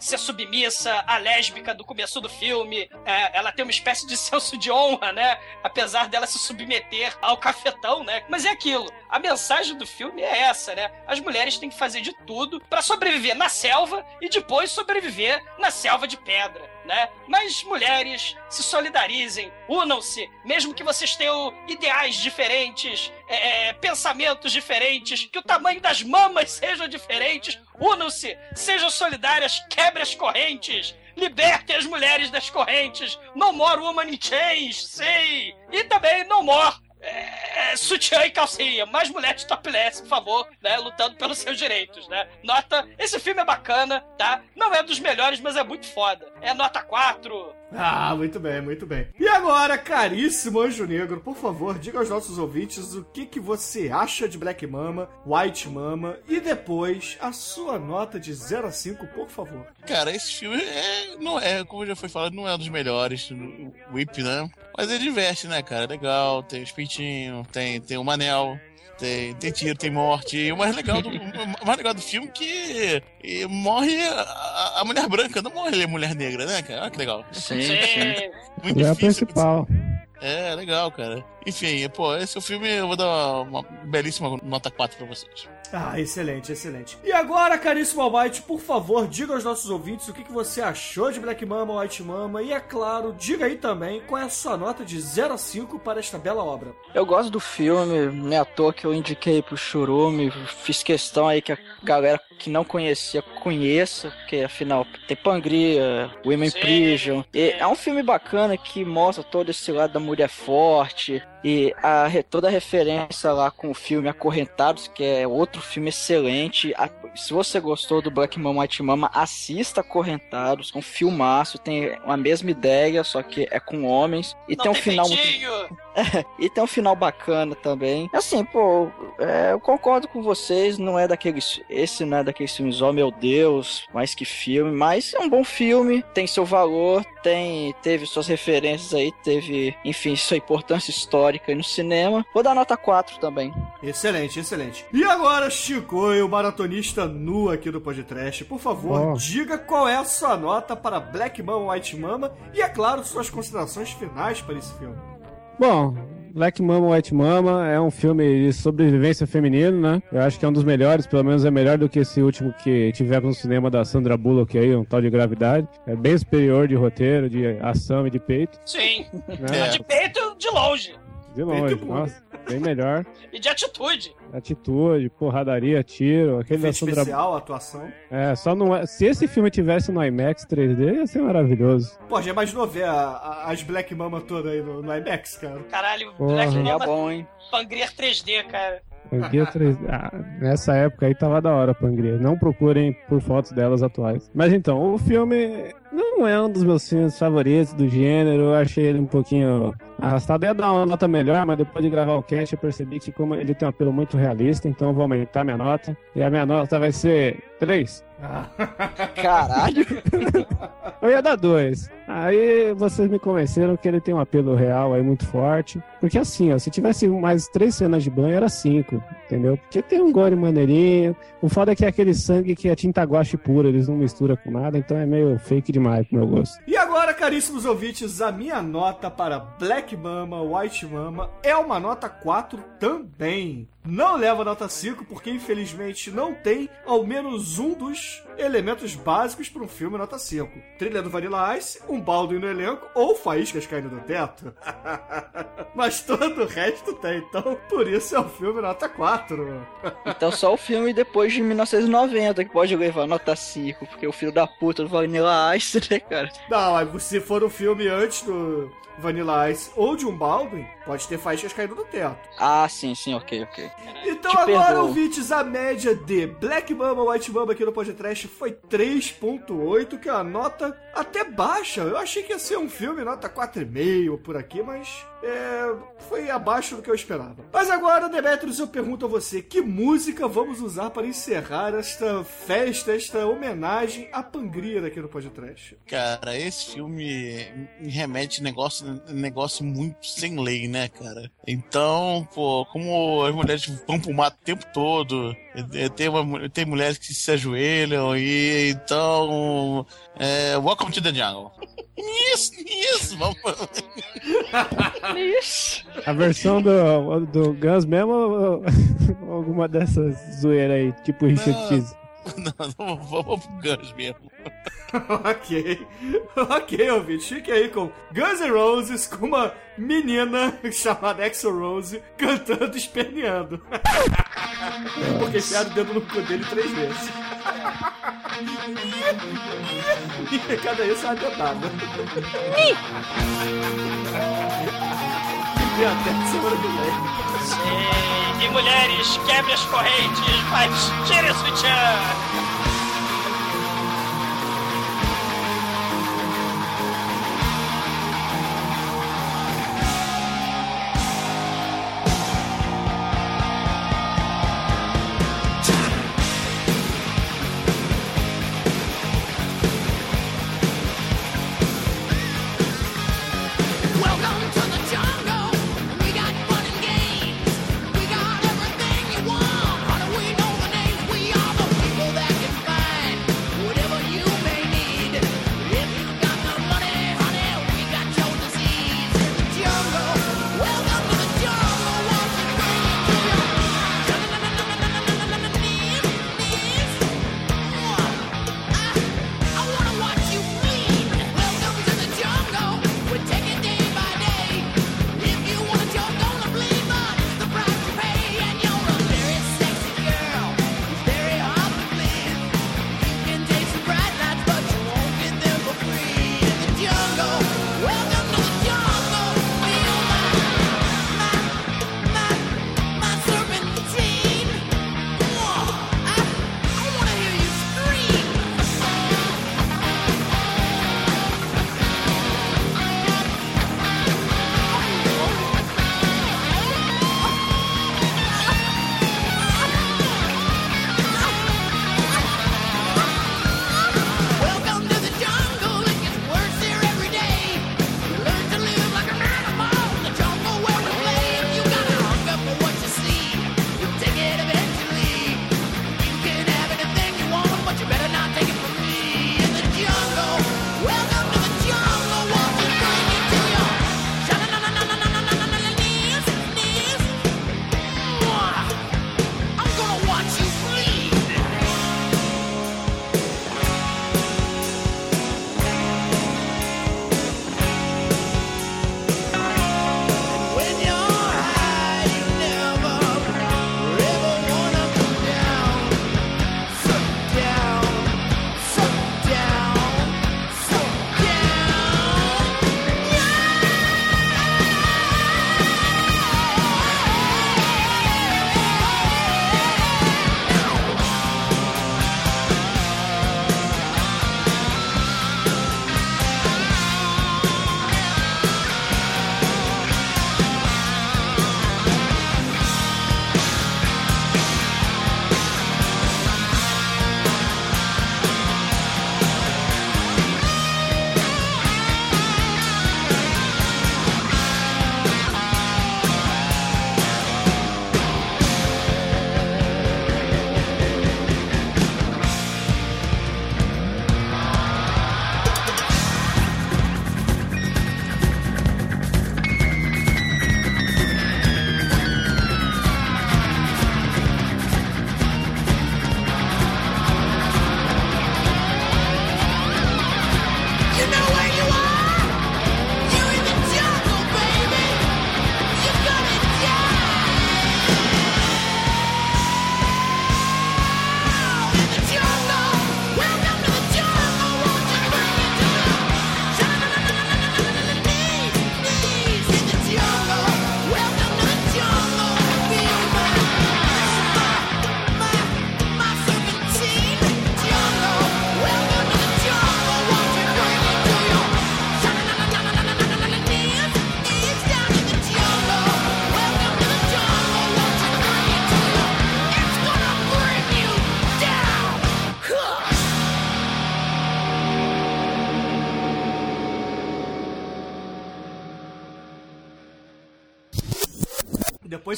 ser submissa à lésbica do começo do filme. É, ela tem uma espécie de <laughs> senso de honra, né? Apesar dela se submeter ao cafetão, né? Mas é aquilo. A mensagem do filme é essa, né? As mulheres têm que fazer de tudo pra sobreviver na selva e depois sobreviver na selva de pedra, né? Mas mulheres, se solidarizem, unam-se, mesmo que vocês tenham ideais diferentes, é, é, pensamentos diferentes, que o tamanho das mamas sejam diferentes, unam-se, sejam solidárias, quebrem as correntes. Libertem as mulheres das correntes. No more woman in chains, sei. E também no more é, sutiã e calcinha. Mais mulheres topless, por favor, né? Lutando pelos seus direitos, né? Nota, esse filme é bacana, tá? Não é dos melhores, mas é muito foda. É nota 4. Ah, muito bem, muito bem. E agora, caríssimo Anjo Negro, por favor, diga aos nossos ouvintes o que, que você acha de Black Mama, White Mama e depois a sua nota de 0 a 5, por favor. Cara, esse filme é, não é, como já foi falado, não é um dos melhores, o Whip, né? Mas ele diverte, né, cara? É legal, tem os peitinhos, tem, tem o Manel, tem, tem tiro, tem morte. E o mais legal do, o mais legal do filme é que e morre a, a mulher branca, não morre a mulher negra, né, cara? Olha que legal. Sim, sim. Muito É a difícil. principal. É, legal, cara. Enfim, pô, esse é o filme, eu vou dar uma belíssima nota 4 pra vocês. Ah, excelente, excelente. E agora, caríssimo Almighty, por favor, diga aos nossos ouvintes o que, que você achou de Black Mama, White Mama e, é claro, diga aí também qual é a sua nota de 0 a 5 para esta bela obra. Eu gosto do filme, não é à toa que eu indiquei pro Churume, fiz questão aí que a galera que não conhecia conheça, porque afinal tem Pangria, Women Sim. Prison. E é um filme bacana que mostra todo esse lado da mulher forte e a, toda a referência lá com o filme Acorrentados, que é outro filme excelente. A- se você gostou do Black Mama White Mama, assista Acorrentados, é um filmaço, tem a mesma ideia, só que é com homens. E Não tem um tem final muito <laughs> e tem um final bacana também. Assim, pô, é, eu concordo com vocês, não é daqueles. Esse não é daqueles filmes, oh meu Deus, mais que filme, mas é um bom filme, tem seu valor, tem teve suas referências aí, teve, enfim, sua importância histórica aí no cinema. Vou dar nota 4 também. Excelente, excelente. E agora, Chico, o maratonista nu aqui do podcast, por favor, Oh. diga qual é a sua nota para Black Mama, White Mama e, é claro, suas considerações finais para esse filme. Bom, Black Mama, White Mama é um filme de sobrevivência feminino, né? Eu acho que é um dos melhores, pelo menos é melhor do que esse último que tivemos no cinema da Sandra Bullock aí, um tal de gravidade. É bem superior de roteiro, de ação e de peito. Sim. né? É. De peito de longe. De longe, Feito nossa, bem melhor. E de atitude. Atitude, porradaria, tiro, aquele da Sandra... especial, atuação. É, só não é... Se esse filme tivesse no IMAX 3D, ia ser maravilhoso. Pô, já imaginou ver a- a- as Black Mama todas aí no, no IMAX, cara? Caralho, Porra. Black Seria Mamba bom, hein? Pangria 3D, cara. Pangria <laughs> 3D. Ah, nessa época aí tava da hora a Pangria. Não procurem por fotos delas atuais. Mas então, o filme não é um dos meus filmes favoritos do gênero. Eu achei ele um pouquinho arrastado. Ia dar uma nota melhor, mas depois de gravar o cast eu percebi que como ele tem um apelo muito realista, então eu vou aumentar minha nota. E a minha nota vai ser 3. <laughs> Caralho. Eu ia dar dois. Aí vocês me convenceram que ele tem um apelo real aí muito forte. Porque assim, ó, se tivesse mais três cenas de banho, era cinco, entendeu? Porque tem um gore maneirinho. O foda é que é aquele sangue que é tinta guache pura, eles não misturam com nada, então é meio fake demais pro meu gosto. E agora, caríssimos ouvintes, a minha nota para Black Mama, White Mama é uma nota 4 também. Não leva nota 5 porque infelizmente não tem ao menos um dos elementos básicos para um filme nota 5. Trilha do Vanilla Ice, um baldo no elenco ou faíscas caindo do teto. <laughs> Mas todo o resto tem, então por isso é um filme nota 4. <laughs> Então só o filme depois de 1990 que pode levar nota 5, porque o filho da puta do Vanilla Ice, né, cara? Não, mas se for um filme antes do Vanilla Ice ou de um Baldwin, pode ter faíscas caindo do teto. Ah, sim, sim, ok, ok. <laughs> Então Te agora, perdoo. ouvintes, a média de Black Mama, White Mama aqui no podcast foi 3.8, que é uma nota até baixa. Eu achei que ia ser um filme nota 4,5 por aqui, mas é, foi abaixo do que eu esperava. Mas agora, Demetrius, eu pergunto a você, que música vamos usar para encerrar esta festa, esta homenagem à Pangria aqui no podcast? Cara, esse filme me remete a negócio, negócio muito sem lei, né, cara? Então, pô, como as mulheres vão pro mato o tempo todo, eh, tem, uma, tem mulheres que se ajoelham, e então. É, welcome to the jungle. Isso, isso, vamos. A versão do, do Guns mesmo ou ou alguma dessas zoeiras aí, tipo Richard. Cheese? Não, não, vamos pro Guns mesmo. <laughs> ok. Ok, ouvinte. Fique aí com Guns N' Roses com uma menina chamada Axel Rose cantando e esperneando. <laughs> Porque enfiaram o dedo no cu dele três vezes. E <laughs> cada isso é uma dedada. e até semana que vem. Sim. E mulheres, quebre as correntes, mas tire sutiã.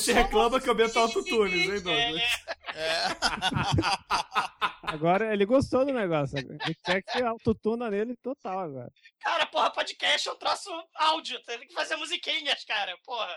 Você reclama que aumenta o autotunes, hein, Douglas? Agora ele gostou do negócio. Ele quer que autotuna nele total agora. Cara, porra, podcast é um troço áudio. Tem que fazer musiquinhas, cara. Porra.